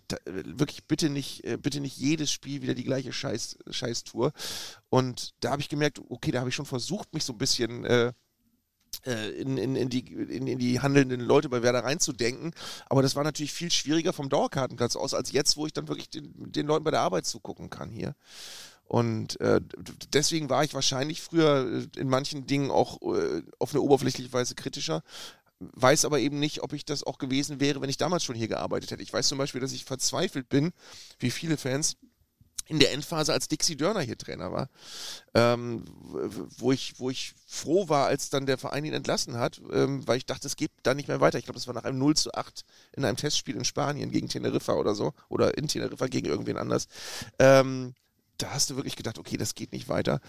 Da, äh, wirklich bitte nicht, äh, bitte nicht jedes Spiel wieder die gleiche Scheiß, Scheiß-Tour. Und da habe ich gemerkt, okay, da habe ich schon versucht, mich so ein bisschen äh, in, in, in, die, in, in, die handelnden Leute bei Werder reinzudenken. Aber das war natürlich viel schwieriger vom Dauerkartenplatz aus, als jetzt, wo ich dann wirklich den, den Leuten bei der Arbeit zugucken kann hier. Und äh, deswegen war ich wahrscheinlich früher äh, in manchen Dingen auch äh, auf eine oberflächliche Weise kritischer. Weiß aber eben nicht, ob ich das auch gewesen wäre, wenn ich damals schon hier gearbeitet hätte. Ich weiß zum Beispiel, dass ich verzweifelt bin, wie viele Fans, in der Endphase, als Dixie Dörner hier Trainer war, ähm, wo, ich, wo ich froh war, als dann der Verein ihn entlassen hat, ähm, weil ich dachte, es geht da nicht mehr weiter. Ich glaube, das war nach einem 0 zu 8 in einem Testspiel in Spanien gegen Teneriffa oder so, oder in Teneriffa gegen irgendwen anders. Ähm, da hast du wirklich gedacht, okay, das geht nicht weiter.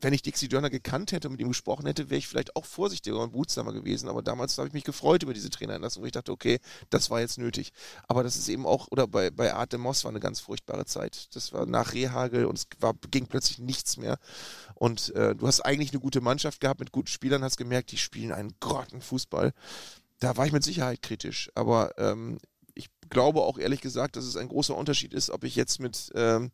Wenn ich Dixie Dörner gekannt hätte und mit ihm gesprochen hätte, wäre ich vielleicht auch vorsichtiger und behutsamer gewesen. Aber damals habe ich mich gefreut über diese Trainerentlassung, wo ich dachte, okay, das war jetzt nötig. Aber das ist eben auch, oder bei, bei Art de Moss war eine ganz furchtbare Zeit. Das war nach Rehagel und es war, ging plötzlich nichts mehr. Und äh, du hast eigentlich eine gute Mannschaft gehabt mit guten Spielern, hast gemerkt, die spielen einen Grottenfußball. Da war ich mit Sicherheit kritisch. Aber ähm, ich glaube auch ehrlich gesagt, dass es ein großer Unterschied ist, ob ich jetzt mit ähm,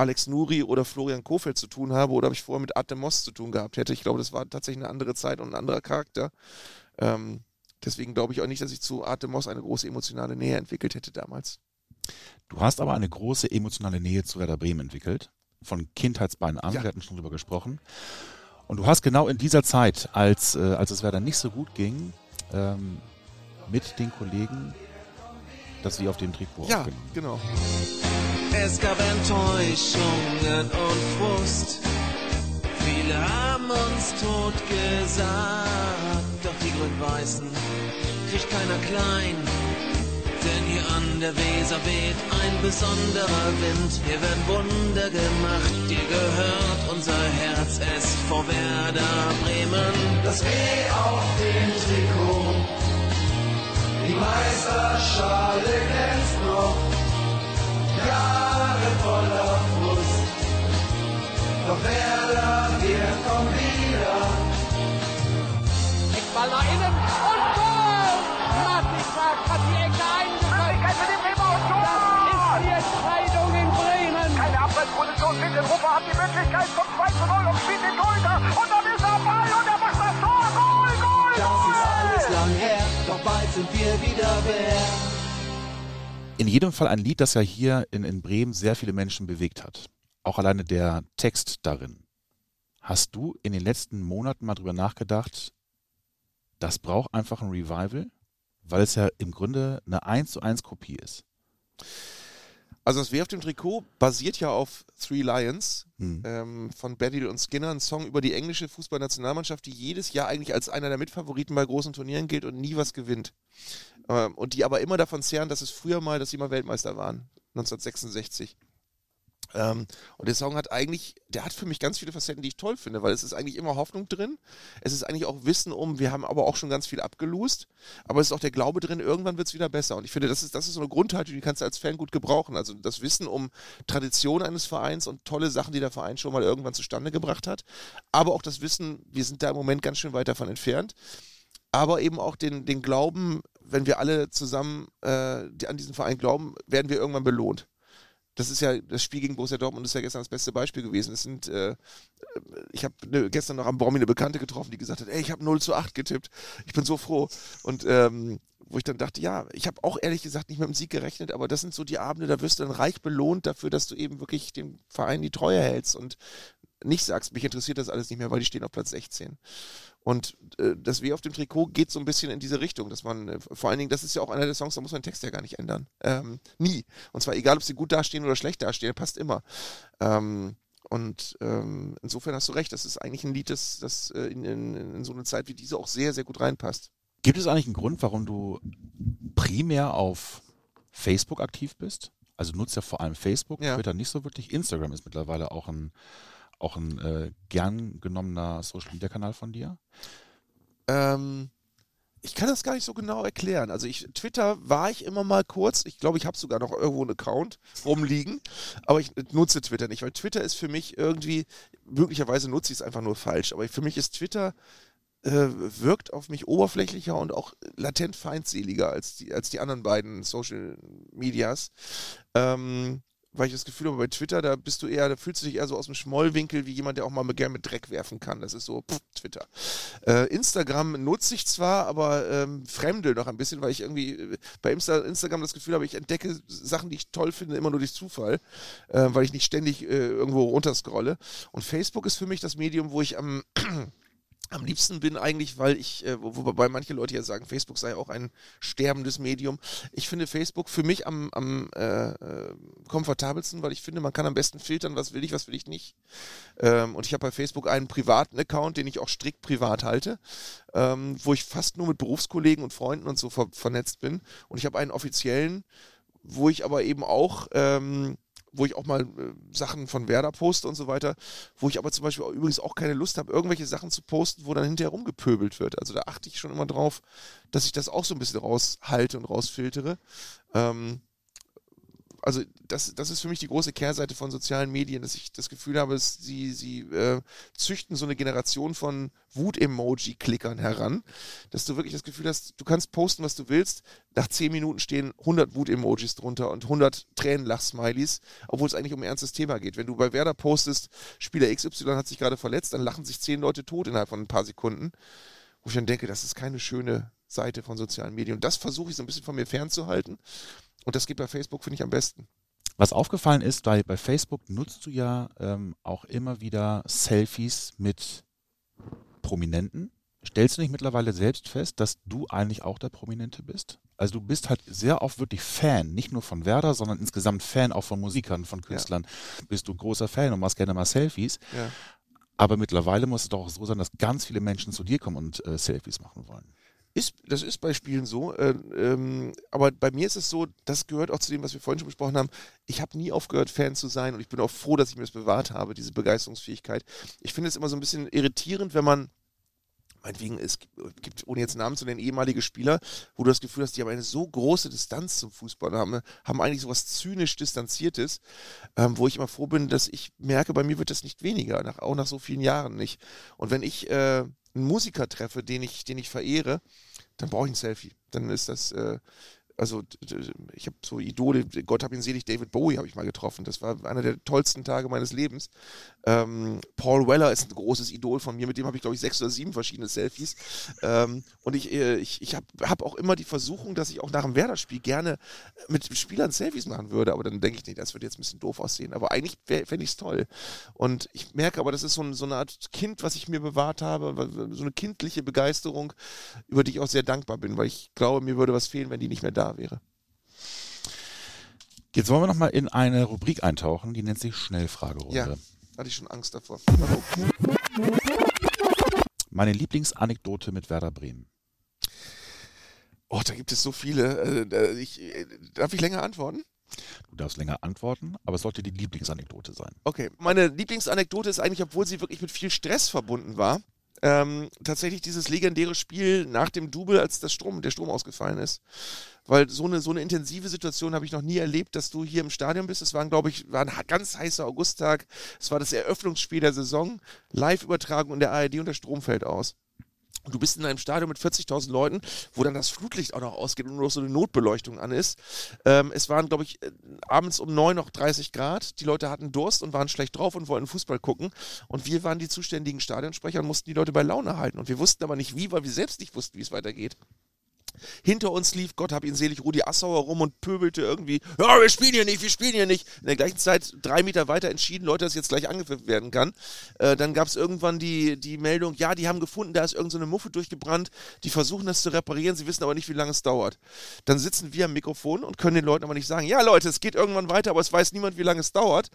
Alex Nuri oder Florian Kofeld zu tun habe oder ob ich vorher mit Artem Moss zu tun gehabt hätte. Ich glaube, das war tatsächlich eine andere Zeit und ein anderer Charakter. Ähm, deswegen glaube ich auch nicht, dass ich zu Artem Moss eine große emotionale Nähe entwickelt hätte damals. Du hast aber eine große emotionale Nähe zu Werder Bremen entwickelt. Von Kindheitsbeinen an, ja. wir hatten schon drüber gesprochen. Und du hast genau in dieser Zeit, als, äh, als es Werder nicht so gut ging, ähm, mit den Kollegen das sie auf dem Trikot ja, genau. Es gab Enttäuschungen und Frust. Viele haben uns tot gesagt. Doch die Grün-Weißen kriegt keiner klein. Denn hier an der Weser weht ein besonderer Wind. Hier werden Wunder gemacht. Dir gehört unser Herz. Es vor Werder Bremen. Das W auf dem Trikot. Die Meisterschale glänzt noch. Jahre voller Frust. Doch Werder, wir kommen wieder. Ball nach innen und Tor! Matisrak hat die Ecke eingeschaltet. Das ist die Entscheidung in Bremen. Keine Abseitsposition, Winkelhofer hat die Möglichkeit zum 2 zu 0 und spielt den Torhüter. Und dann ist er Ball und er macht das Tor. Goal, Goal, Das ist alles lang her, doch bald sind wir wieder wer. In jedem Fall ein Lied, das ja hier in, in Bremen sehr viele Menschen bewegt hat. Auch alleine der Text darin. Hast du in den letzten Monaten mal drüber nachgedacht, das braucht einfach ein Revival? Weil es ja im Grunde eine 1 zu 1 Kopie ist. Also das W auf dem Trikot basiert ja auf Three Lions Hm. ähm, von Baddiel und Skinner, ein Song über die englische Fußballnationalmannschaft, die jedes Jahr eigentlich als einer der Mitfavoriten bei großen Turnieren gilt und nie was gewinnt. Ähm, und die aber immer davon zehren, dass es früher mal, dass sie mal Weltmeister waren, 1966. Ähm, und der Song hat eigentlich, der hat für mich ganz viele Facetten, die ich toll finde, weil es ist eigentlich immer Hoffnung drin. Es ist eigentlich auch Wissen um, wir haben aber auch schon ganz viel abgelost, aber es ist auch der Glaube drin, irgendwann wird es wieder besser. Und ich finde, das ist, das ist so eine Grundhaltung, die kannst du als Fan gut gebrauchen. Also das Wissen um Tradition eines Vereins und tolle Sachen, die der Verein schon mal irgendwann zustande gebracht hat. Aber auch das Wissen, wir sind da im Moment ganz schön weit davon entfernt. Aber eben auch den, den Glauben, wenn wir alle zusammen äh, die an diesen Verein glauben, werden wir irgendwann belohnt das ist ja, das Spiel gegen Borussia Dortmund ist ja gestern das beste Beispiel gewesen. Es sind, äh, ich habe ne, gestern noch am Baum eine Bekannte getroffen, die gesagt hat, ey, ich habe 0 zu 8 getippt. Ich bin so froh. Und ähm, wo ich dann dachte, ja, ich habe auch ehrlich gesagt nicht mit dem Sieg gerechnet, aber das sind so die Abende, da wirst du dann reich belohnt dafür, dass du eben wirklich dem Verein die Treue hältst und nicht sagst, mich interessiert das alles nicht mehr, weil die stehen auf Platz 16. Und äh, das W auf dem Trikot geht so ein bisschen in diese Richtung, dass man, äh, vor allen Dingen, das ist ja auch einer der Songs, da muss man den Text ja gar nicht ändern. Ähm, nie. Und zwar egal, ob sie gut dastehen oder schlecht dastehen, der passt immer. Ähm, und ähm, insofern hast du recht, das ist eigentlich ein Lied, das, das äh, in, in, in so eine Zeit wie diese auch sehr, sehr gut reinpasst. Gibt es eigentlich einen Grund, warum du primär auf Facebook aktiv bist? Also nutzt ja vor allem Facebook, Ja. Twitter nicht so wirklich. Instagram ist mittlerweile auch ein, auch ein äh, gern genommener Social Media Kanal von dir. Ähm, ich kann das gar nicht so genau erklären. Also ich, Twitter war ich immer mal kurz. Ich glaube, ich habe sogar noch irgendwo einen Account rumliegen. Aber ich nutze Twitter nicht, weil Twitter ist für mich irgendwie, möglicherweise nutze ich es einfach nur falsch. Aber für mich ist Twitter äh, wirkt auf mich oberflächlicher und auch latent feindseliger als die, als die anderen beiden Social Medias. Ähm, weil ich das Gefühl habe, bei Twitter, da bist du eher, da fühlst du dich eher so aus dem Schmollwinkel wie jemand, der auch mal gerne mit Dreck werfen kann. Das ist so pff, Twitter. Äh, Instagram nutze ich zwar, aber ähm, fremde noch ein bisschen, weil ich irgendwie äh, bei Insta Instagram das Gefühl habe, ich entdecke Sachen, die ich toll finde, immer nur durch Zufall, äh, weil ich nicht ständig äh, irgendwo runterscrolle. Und Facebook ist für mich das Medium, wo ich am am liebsten bin eigentlich, weil ich, äh, wo- wobei manche Leute ja sagen, Facebook sei auch ein sterbendes Medium. Ich finde Facebook für mich am, am äh, äh, komfortabelsten, weil ich finde, man kann am besten filtern, was will ich, was will ich nicht. Ähm, und ich habe bei Facebook einen privaten Account, den ich auch strikt privat halte, ähm, wo ich fast nur mit Berufskollegen und Freunden und so ver vernetzt bin. Und ich habe einen offiziellen, wo ich aber eben auch ähm, wo ich auch mal äh, Sachen von Werder poste und so weiter, wo ich aber zum Beispiel auch, übrigens auch keine Lust habe, irgendwelche Sachen zu posten, wo dann hinterher rumgepöbelt wird. Also da achte ich schon immer drauf, dass ich das auch so ein bisschen raushalte und rausfiltere. Ähm, also das, das ist für mich die große Kehrseite von sozialen Medien, dass ich das Gefühl habe, sie, sie äh, züchten so eine Generation von Wut-Emoji-Klickern heran, dass du wirklich das Gefühl hast, du kannst posten, was du willst, nach 10 Minuten stehen 100 Wut-Emojis drunter und 100 Tränenlach-Smileys, obwohl es eigentlich um ein ernstes Thema geht. Wenn du bei Werder postest, Spieler XY hat sich gerade verletzt, dann lachen sich 10 Leute tot innerhalb von ein paar Sekunden, wo ich dann denke, das ist keine schöne Seite von sozialen Medien. Und das versuche ich so ein bisschen von mir fernzuhalten. Und das geht bei Facebook, finde ich, am besten. Was aufgefallen ist, bei, bei Facebook nutzt du ja ähm, auch immer wieder Selfies mit Prominenten. Stellst du nicht mittlerweile selbst fest, dass du eigentlich auch der Prominente bist? Also du bist halt sehr oft wirklich Fan, nicht nur von Werder, sondern insgesamt Fan auch von Musikern, von Künstlern. Bist du großer Fan und machst gerne mal Selfies. Ja. Aber mittlerweile muss es doch auch so sein, dass ganz viele Menschen zu dir kommen und äh, Selfies machen wollen. Ist, das ist bei Spielen so. Äh, ähm, aber bei mir ist es so, das gehört auch zu dem, was wir vorhin schon besprochen haben. Ich habe nie aufgehört, Fan zu sein und ich bin auch froh, dass ich mir das bewahrt habe, diese Begeisterungsfähigkeit. Ich finde es immer so ein bisschen irritierend, wenn man meinetwegen, es gibt, ohne jetzt Namen zu nennen, ehemalige Spieler, wo du das Gefühl hast, die haben eine so große Distanz zum Fußball, haben, haben eigentlich sowas zynisch Distanziertes, ähm, wo ich immer froh bin, dass ich merke, bei mir wird das nicht weniger, nach, auch nach so vielen Jahren nicht. Und wenn ich äh, einen Musiker treffe, den ich, den ich verehre, dann brauche ich ein Selfie. Dann ist das, äh, also ich habe so Idole, Gott hab ihn selig, David Bowie habe ich mal getroffen. Das war einer der tollsten Tage meines Lebens. Ähm, Paul Weller ist ein großes Idol von mir, mit dem habe ich, glaube ich, sechs oder sieben verschiedene Selfies. Ähm, und ich, äh, ich, ich habe hab auch immer die Versuchung, dass ich auch nach dem Werder-Spiel gerne mit Spielern Selfies machen würde, aber dann denke ich, nee, das wird jetzt ein bisschen doof aussehen. Aber eigentlich fände ich es toll. Und ich merke aber, das ist so, ein, so eine Art Kind, was ich mir bewahrt habe, so eine kindliche Begeisterung, über die ich auch sehr dankbar bin, weil ich glaube, mir würde was fehlen, wenn die nicht mehr da wäre. Jetzt wollen wir nochmal in eine Rubrik eintauchen, die nennt sich Schnellfragerunde. Ja, hatte ich schon Angst davor. Meine Lieblingsanekdote mit Werder Bremen. Oh, da gibt es so viele. Äh, ich, äh, darf ich länger antworten? Du darfst länger antworten, aber es sollte die Lieblingsanekdote sein. Okay, meine Lieblingsanekdote ist eigentlich, obwohl sie wirklich mit viel Stress verbunden war, ähm, tatsächlich dieses legendäre Spiel nach dem Double, als das Strom, der Strom ausgefallen ist. Weil so eine, so eine intensive Situation habe ich noch nie erlebt, dass du hier im Stadion bist. Es war, glaube ich, war ein ganz heißer Augusttag. Es war das Eröffnungsspiel der Saison. Live-Übertragung in der ARD und der Strom fällt aus. Du bist in einem Stadion mit 40.000 Leuten, wo dann das Flutlicht auch noch ausgeht und nur noch so eine Notbeleuchtung an ist. Ähm, es waren, glaube ich, äh, abends um 9 noch 30 Grad. Die Leute hatten Durst und waren schlecht drauf und wollten Fußball gucken. Und wir waren die zuständigen Stadionsprecher und mussten die Leute bei Laune halten. Und wir wussten aber nicht wie, weil wir selbst nicht wussten, wie es weitergeht. Hinter uns lief, Gott hab ihn selig, Rudi Assauer rum und pöbelte irgendwie, ja, wir spielen hier nicht, wir spielen hier nicht. In der gleichen Zeit drei Meter weiter entschieden, Leute, dass jetzt gleich angepfiffen werden kann. Äh, dann gab es irgendwann die, die Meldung, ja, die haben gefunden, da ist irgendeine so Muffe durchgebrannt, die versuchen das zu reparieren, sie wissen aber nicht, wie lange es dauert. Dann sitzen wir am Mikrofon und können den Leuten aber nicht sagen, ja Leute, es geht irgendwann weiter, aber es weiß niemand, wie lange es dauert.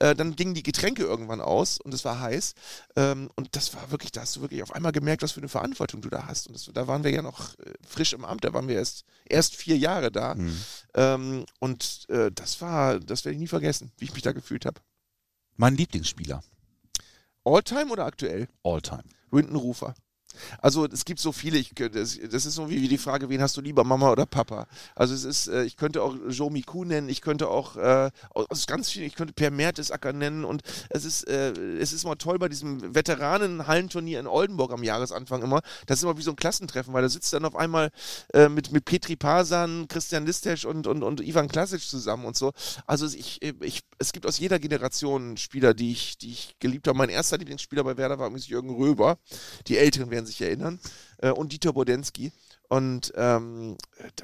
Äh, dann gingen die Getränke irgendwann aus und es war heiß. Ähm, und das war wirklich, da hast du wirklich auf einmal gemerkt, was für eine Verantwortung du da hast. Und das, da waren wir ja noch äh, frisch im Amt, da waren wir erst, erst vier Jahre da. Mhm. Ähm, und äh, das war, das werde ich nie vergessen, wie ich mich da gefühlt habe. Mein Lieblingsspieler. Alltime oder aktuell? Alltime. Winton Rufer. Also es gibt so viele, ich, das, ist so wie, wie, die Frage, wen hast du lieber, Mama oder Papa? Also es ist, äh, ich könnte auch Joe Miku nennen, ich könnte auch äh, aus ganz vielen, ich könnte Per Mertesacker nennen und es ist, äh, es ist immer toll bei diesem Veteranen-Hallenturnier in Oldenburg am Jahresanfang immer, das ist immer wie so ein Klassentreffen, weil da sitzt dann auf einmal äh, mit, mit Petri Pasan, Christian Listesch und, und, und Ivan Klasic zusammen und so. Also ich, ich, es gibt aus jeder Generation Spieler, die ich, die ich geliebt habe. Mein erster Lieblingsspieler bei Werder war übrigens Jürgen Röber. Die Älteren werden sich erinnern. Äh, und Dieter Bodensky. Und ähm,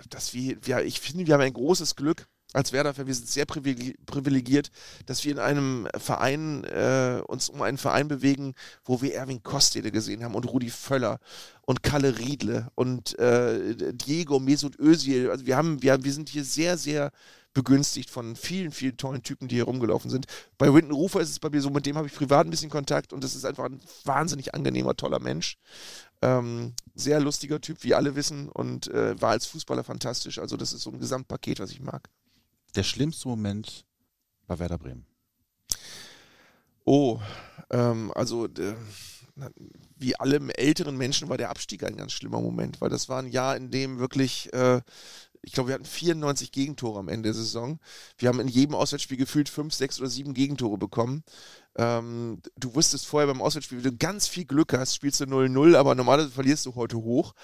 dass wir, ja, ich finde, wir haben ein großes Glück als Werder-Fan. Wir sind sehr privilegiert, dass wir in einem Verein äh, uns um einen Verein bewegen, wo wir Erwin Kostede gesehen haben und Rudi Völler und Kalle Riedle und äh, Diego Mesut Özil. Also wir haben, wir, wir sind hier sehr, sehr begünstigt von vielen, vielen tollen Typen, die hier rumgelaufen sind. Bei Winton Rufer ist es bei mir so, mit dem habe ich privat ein bisschen Kontakt und das ist einfach ein wahnsinnig angenehmer, toller Mensch. Ähm, sehr lustiger Typ, wie alle wissen, und äh, war als Fußballer fantastisch. Also, das ist so ein Gesamtpaket, was ich mag. Der schlimmste Moment bei Werder Bremen. Oh, ähm, also äh, wie alle älteren Menschen war der Abstieg ein ganz schlimmer Moment, weil das war ein Jahr, in dem wirklich äh, ich glaube, wir hatten 94 Gegentore am Ende der Saison. Wir haben in jedem Auswärtsspiel gefühlt fünf, sechs oder sieben Gegentore bekommen. Ähm, du wusstest vorher beim Auswärtsspiel, wenn du ganz viel Glück hast, spielst du 0-0, aber normalerweise verlierst du heute hoch.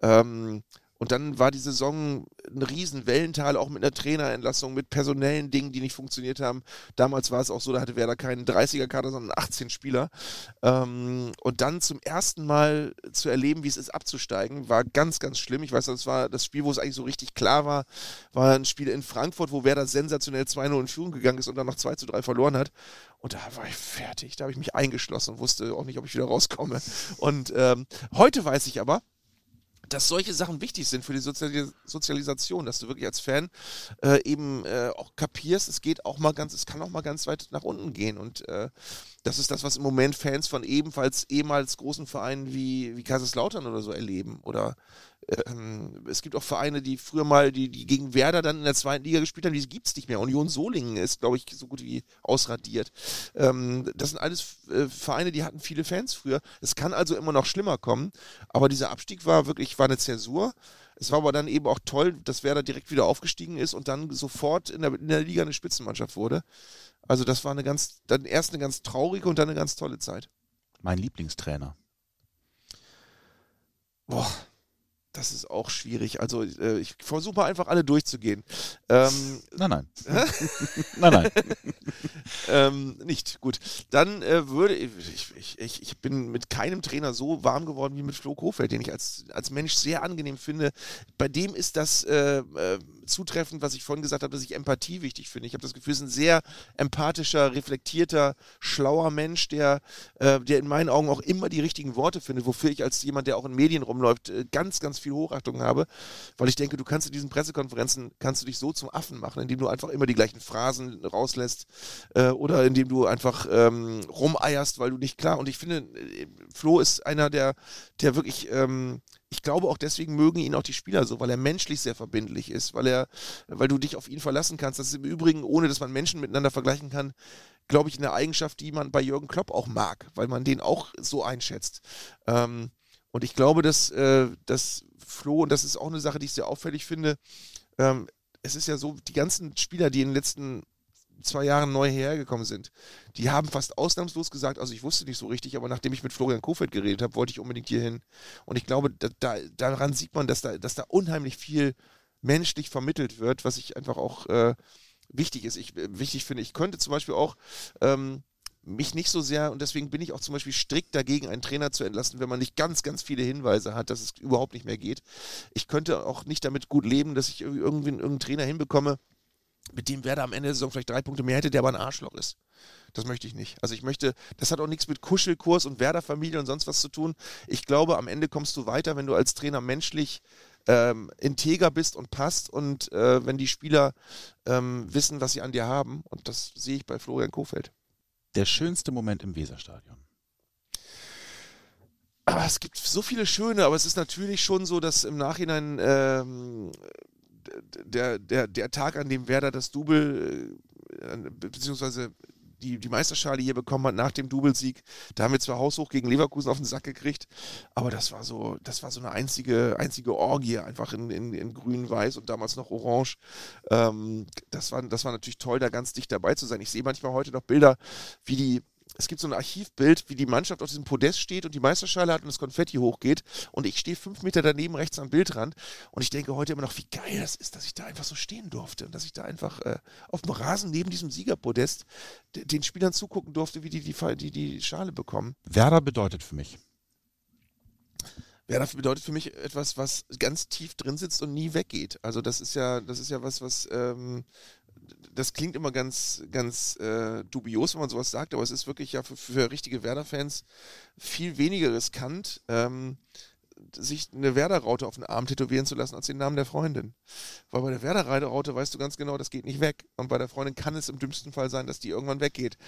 Ähm, und dann war die Saison ein riesen Wellental, auch mit einer Trainerentlassung, mit personellen Dingen, die nicht funktioniert haben. Damals war es auch so, da hatte Werder keinen 30er-Kader, sondern 18 Spieler. Ähm, und dann zum ersten Mal zu erleben, wie es ist, abzusteigen, war ganz, ganz schlimm. Ich weiß, das war das Spiel, wo es eigentlich so richtig klar war, war ein Spiel in Frankfurt, wo Werder sensationell 2-0 in Führung gegangen ist und dann noch 2 zu 3 verloren hat. Und da war ich fertig. Da habe ich mich eingeschlossen und wusste auch nicht, ob ich wieder rauskomme. Und ähm, heute weiß ich aber, dass solche Sachen wichtig sind für die Sozialis Sozialisation, dass du wirklich als Fan äh, eben äh, auch kapierst, es geht auch mal ganz, es kann auch mal ganz weit nach unten gehen. Und äh, das ist das, was im Moment Fans von ebenfalls ehemals großen Vereinen wie, wie Kaiserslautern oder so erleben oder ähm, es gibt auch Vereine, die früher mal, die, die gegen Werder dann in der zweiten Liga gespielt haben, die gibt es nicht mehr. Union Solingen ist, glaube ich, so gut wie ausradiert. Ähm, das sind alles äh, Vereine, die hatten viele Fans früher. Es kann also immer noch schlimmer kommen, aber dieser Abstieg war wirklich, war eine Zäsur. Es war aber dann eben auch toll, dass Werder direkt wieder aufgestiegen ist und dann sofort in der, in der Liga eine Spitzenmannschaft wurde. Also das war eine ganz, dann erst eine ganz traurige und dann eine ganz tolle Zeit. Mein Lieblingstrainer. Boah, das ist auch schwierig. Also äh, ich versuche mal einfach alle durchzugehen. Ähm, nein, nein. <laughs> nein, nein. <laughs> ähm, nicht. Gut. Dann äh, würde ich, ich, ich, ich bin mit keinem Trainer so warm geworden wie mit Flo Kofeld, den ich als, als Mensch sehr angenehm finde. Bei dem ist das äh, äh zutreffend, was ich vorhin gesagt habe, dass ich Empathie wichtig finde. Ich habe das Gefühl, es ist ein sehr empathischer, reflektierter, schlauer Mensch, der, äh, der in meinen Augen auch immer die richtigen Worte findet, wofür ich als jemand, der auch in Medien rumläuft, äh, ganz, ganz viel Hochachtung habe, weil ich denke, du kannst in diesen Pressekonferenzen, kannst du dich so zum Affen machen, indem du einfach immer die gleichen Phrasen rauslässt äh, oder indem du einfach ähm, rumeierst, weil du nicht klar, und ich finde, äh, Flo ist einer, der, der wirklich ähm, ich glaube auch deswegen mögen ihn auch die Spieler so, weil er menschlich sehr verbindlich ist, weil er, weil du dich auf ihn verlassen kannst. Das ist im Übrigen, ohne dass man Menschen miteinander vergleichen kann, glaube ich, eine Eigenschaft, die man bei Jürgen Klopp auch mag, weil man den auch so einschätzt. Ähm, und ich glaube, dass, äh, dass Flo, und das ist auch eine Sache, die ich sehr auffällig finde, ähm, es ist ja so, die ganzen Spieler, die in den letzten zwei Jahren neu hergekommen sind, die haben fast ausnahmslos gesagt, also ich wusste nicht so richtig, aber nachdem ich mit Florian Kofeld geredet habe, wollte ich unbedingt hier hin. Und ich glaube, da, da, daran sieht man, dass da, dass da unheimlich viel menschlich vermittelt wird, was ich einfach auch äh, wichtig ist. Ich äh, wichtig finde, ich könnte zum Beispiel auch ähm, mich nicht so sehr, und deswegen bin ich auch zum Beispiel strikt dagegen, einen Trainer zu entlassen, wenn man nicht ganz, ganz viele Hinweise hat, dass es überhaupt nicht mehr geht. Ich könnte auch nicht damit gut leben, dass ich irgendwie irgendeinen Trainer hinbekomme, mit dem Werder am Ende der Saison vielleicht drei Punkte mehr hätte, der aber ein Arschloch ist. Das möchte ich nicht. Also ich möchte, das hat auch nichts mit Kuschelkurs und Werder-Familie und sonst was zu tun. Ich glaube, am Ende kommst du weiter, wenn du als Trainer menschlich ähm, integer bist und passt und äh, wenn die Spieler ähm, wissen, was sie an dir haben. Und das sehe ich bei Florian Kofeld. Der schönste Moment im Weserstadion. Aber es gibt so viele schöne, aber es ist natürlich schon so, dass im Nachhinein ähm, der, der, der Tag, an dem Werder das Double, äh, beziehungsweise die, die Meisterschale hier bekommen hat nach dem Doublesieg. Da haben wir zwar haushoch gegen Leverkusen auf den Sack gekriegt, aber das war so, das war so eine einzige, einzige Orgie, einfach in, in, in grün-weiß und damals noch orange. Ähm, das, war, das war natürlich toll, da ganz dicht dabei zu sein. Ich sehe manchmal heute noch Bilder, wie die es gibt so ein Archivbild, wie die Mannschaft auf diesem Podest steht und die Meisterschale hat und das Konfetti hochgeht. Und ich stehe fünf Meter daneben rechts am Bildrand und ich denke heute immer noch, wie geil das ist, dass ich da einfach so stehen durfte und dass ich da einfach äh, auf dem Rasen neben diesem Siegerpodest den Spielern zugucken durfte, wie die die, die die Schale bekommen. Werder bedeutet für mich. Werder bedeutet für mich etwas, was ganz tief drin sitzt und nie weggeht. Also das ist ja, das ist ja was, was ähm, das klingt immer ganz, ganz äh, dubios, wenn man sowas sagt, aber es ist wirklich ja für, für richtige Werder-Fans viel weniger riskant, ähm, sich eine Werder-Raute auf den Arm tätowieren zu lassen, als den Namen der Freundin. Weil bei der Werder-Raute weißt du ganz genau, das geht nicht weg. Und bei der Freundin kann es im dümmsten Fall sein, dass die irgendwann weggeht.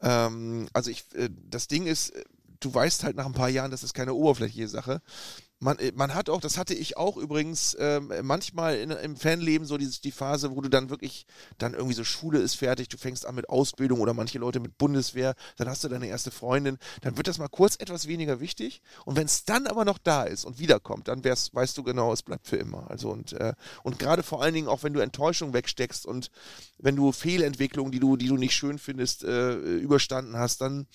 Ähm, also ich, äh, das Ding ist, du weißt halt nach ein paar Jahren, das ist keine oberflächliche Sache. Man, äh, man hat auch, das hatte ich auch übrigens ähm, manchmal in, im Fanleben so die, die Phase, wo du dann wirklich, dann irgendwie so Schule ist fertig, du fängst an mit Ausbildung oder manche Leute mit Bundeswehr, dann hast du deine erste Freundin, dann wird das mal kurz etwas weniger wichtig und wenn es dann aber noch da ist und wiederkommt, dann wär's, weißt du genau, es bleibt für immer. Also und, äh, und gerade vor allen Dingen auch, wenn du Enttäuschung wegsteckst und wenn du Fehlentwicklungen, die du, die du nicht schön findest, äh, überstanden hast, dann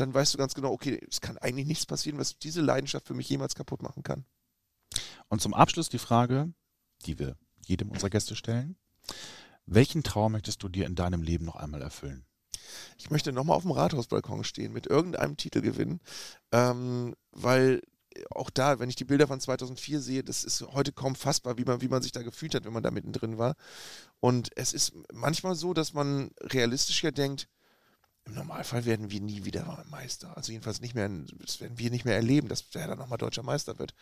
dann weißt du ganz genau, okay, es kann eigentlich nichts passieren, was diese Leidenschaft für mich jemals kaputt machen kann. Und zum Abschluss die Frage, die wir jedem unserer Gäste stellen. Welchen Traum möchtest du dir in deinem Leben noch einmal erfüllen? Ich möchte nochmal auf dem Rathausbalkon stehen, mit irgendeinem Titel gewinnen, ähm, weil auch da, wenn ich die Bilder von 2004 sehe, das ist heute kaum fassbar, wie man, wie man sich da gefühlt hat, wenn man da mittendrin war. Und es ist manchmal so, dass man realistischer denkt, im Normalfall werden wir nie wieder Meister. Also jedenfalls nicht mehr, das werden wir nicht mehr erleben, dass der dann nochmal deutscher Meister wird.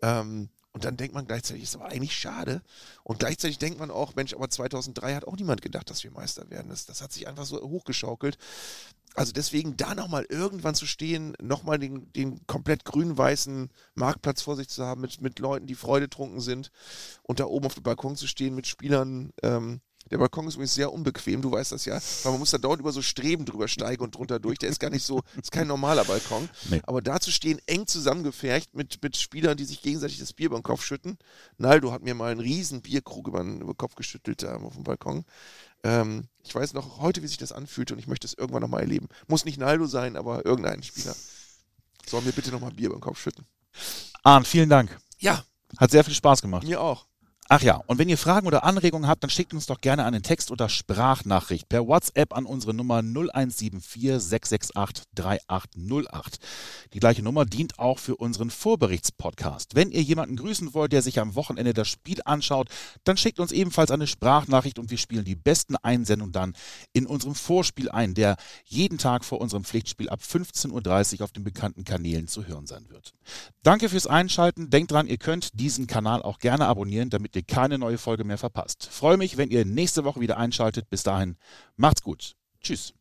Ähm, Und dann denkt man gleichzeitig, ist aber eigentlich schade. Und gleichzeitig denkt man auch, Mensch, aber 2003 hat auch niemand gedacht, dass wir Meister werden. Das, das hat sich einfach so hochgeschaukelt. Also deswegen da nochmal irgendwann zu stehen, nochmal den, den komplett grün-weißen Marktplatz vor sich zu haben mit, mit Leuten, die freudetrunken sind und da oben auf dem Balkon zu stehen mit Spielern, ähm, der Balkon ist übrigens sehr unbequem, du weißt das ja, weil man muss da dauernd über so Streben drüber steigen und drunter durch. Der ist gar nicht so, ist kein normaler Balkon. Nee. Aber da zu stehen, eng zusammengefercht mit, mit Spielern, die sich gegenseitig das Bier über den Kopf schütten. Naldo hat mir mal einen riesen Bierkrug über den, über den Kopf geschüttelt da auf dem Balkon. Ähm, ich weiß noch heute, wie sich das anfühlt und ich möchte es irgendwann nochmal erleben. Muss nicht Naldo sein, aber irgendein Spieler. Soll mir bitte nochmal Bier über den Kopf schütten. Arndt, vielen Dank. Ja. Hat sehr viel Spaß gemacht. Mir auch. Ach ja, und wenn ihr Fragen oder Anregungen habt, dann schickt uns doch gerne einen Text oder Sprachnachricht per WhatsApp an unsere Nummer 0174 668 3808. Die gleiche Nummer dient auch für unseren Vorberichtspodcast. Wenn ihr jemanden grüßen wollt, der sich am Wochenende das Spiel anschaut, dann schickt uns ebenfalls eine Sprachnachricht und wir spielen die besten Einsendungen dann in unserem Vorspiel ein, der jeden Tag vor unserem Pflichtspiel ab 15.30 Uhr auf den bekannten Kanälen zu hören sein wird. Danke fürs Einschalten. Denkt dran, ihr könnt diesen Kanal auch gerne abonnieren, ihr keine neue Folge mehr verpasst. Freue mich, wenn ihr nächste Woche wieder einschaltet. Bis dahin, macht's gut. Tschüss.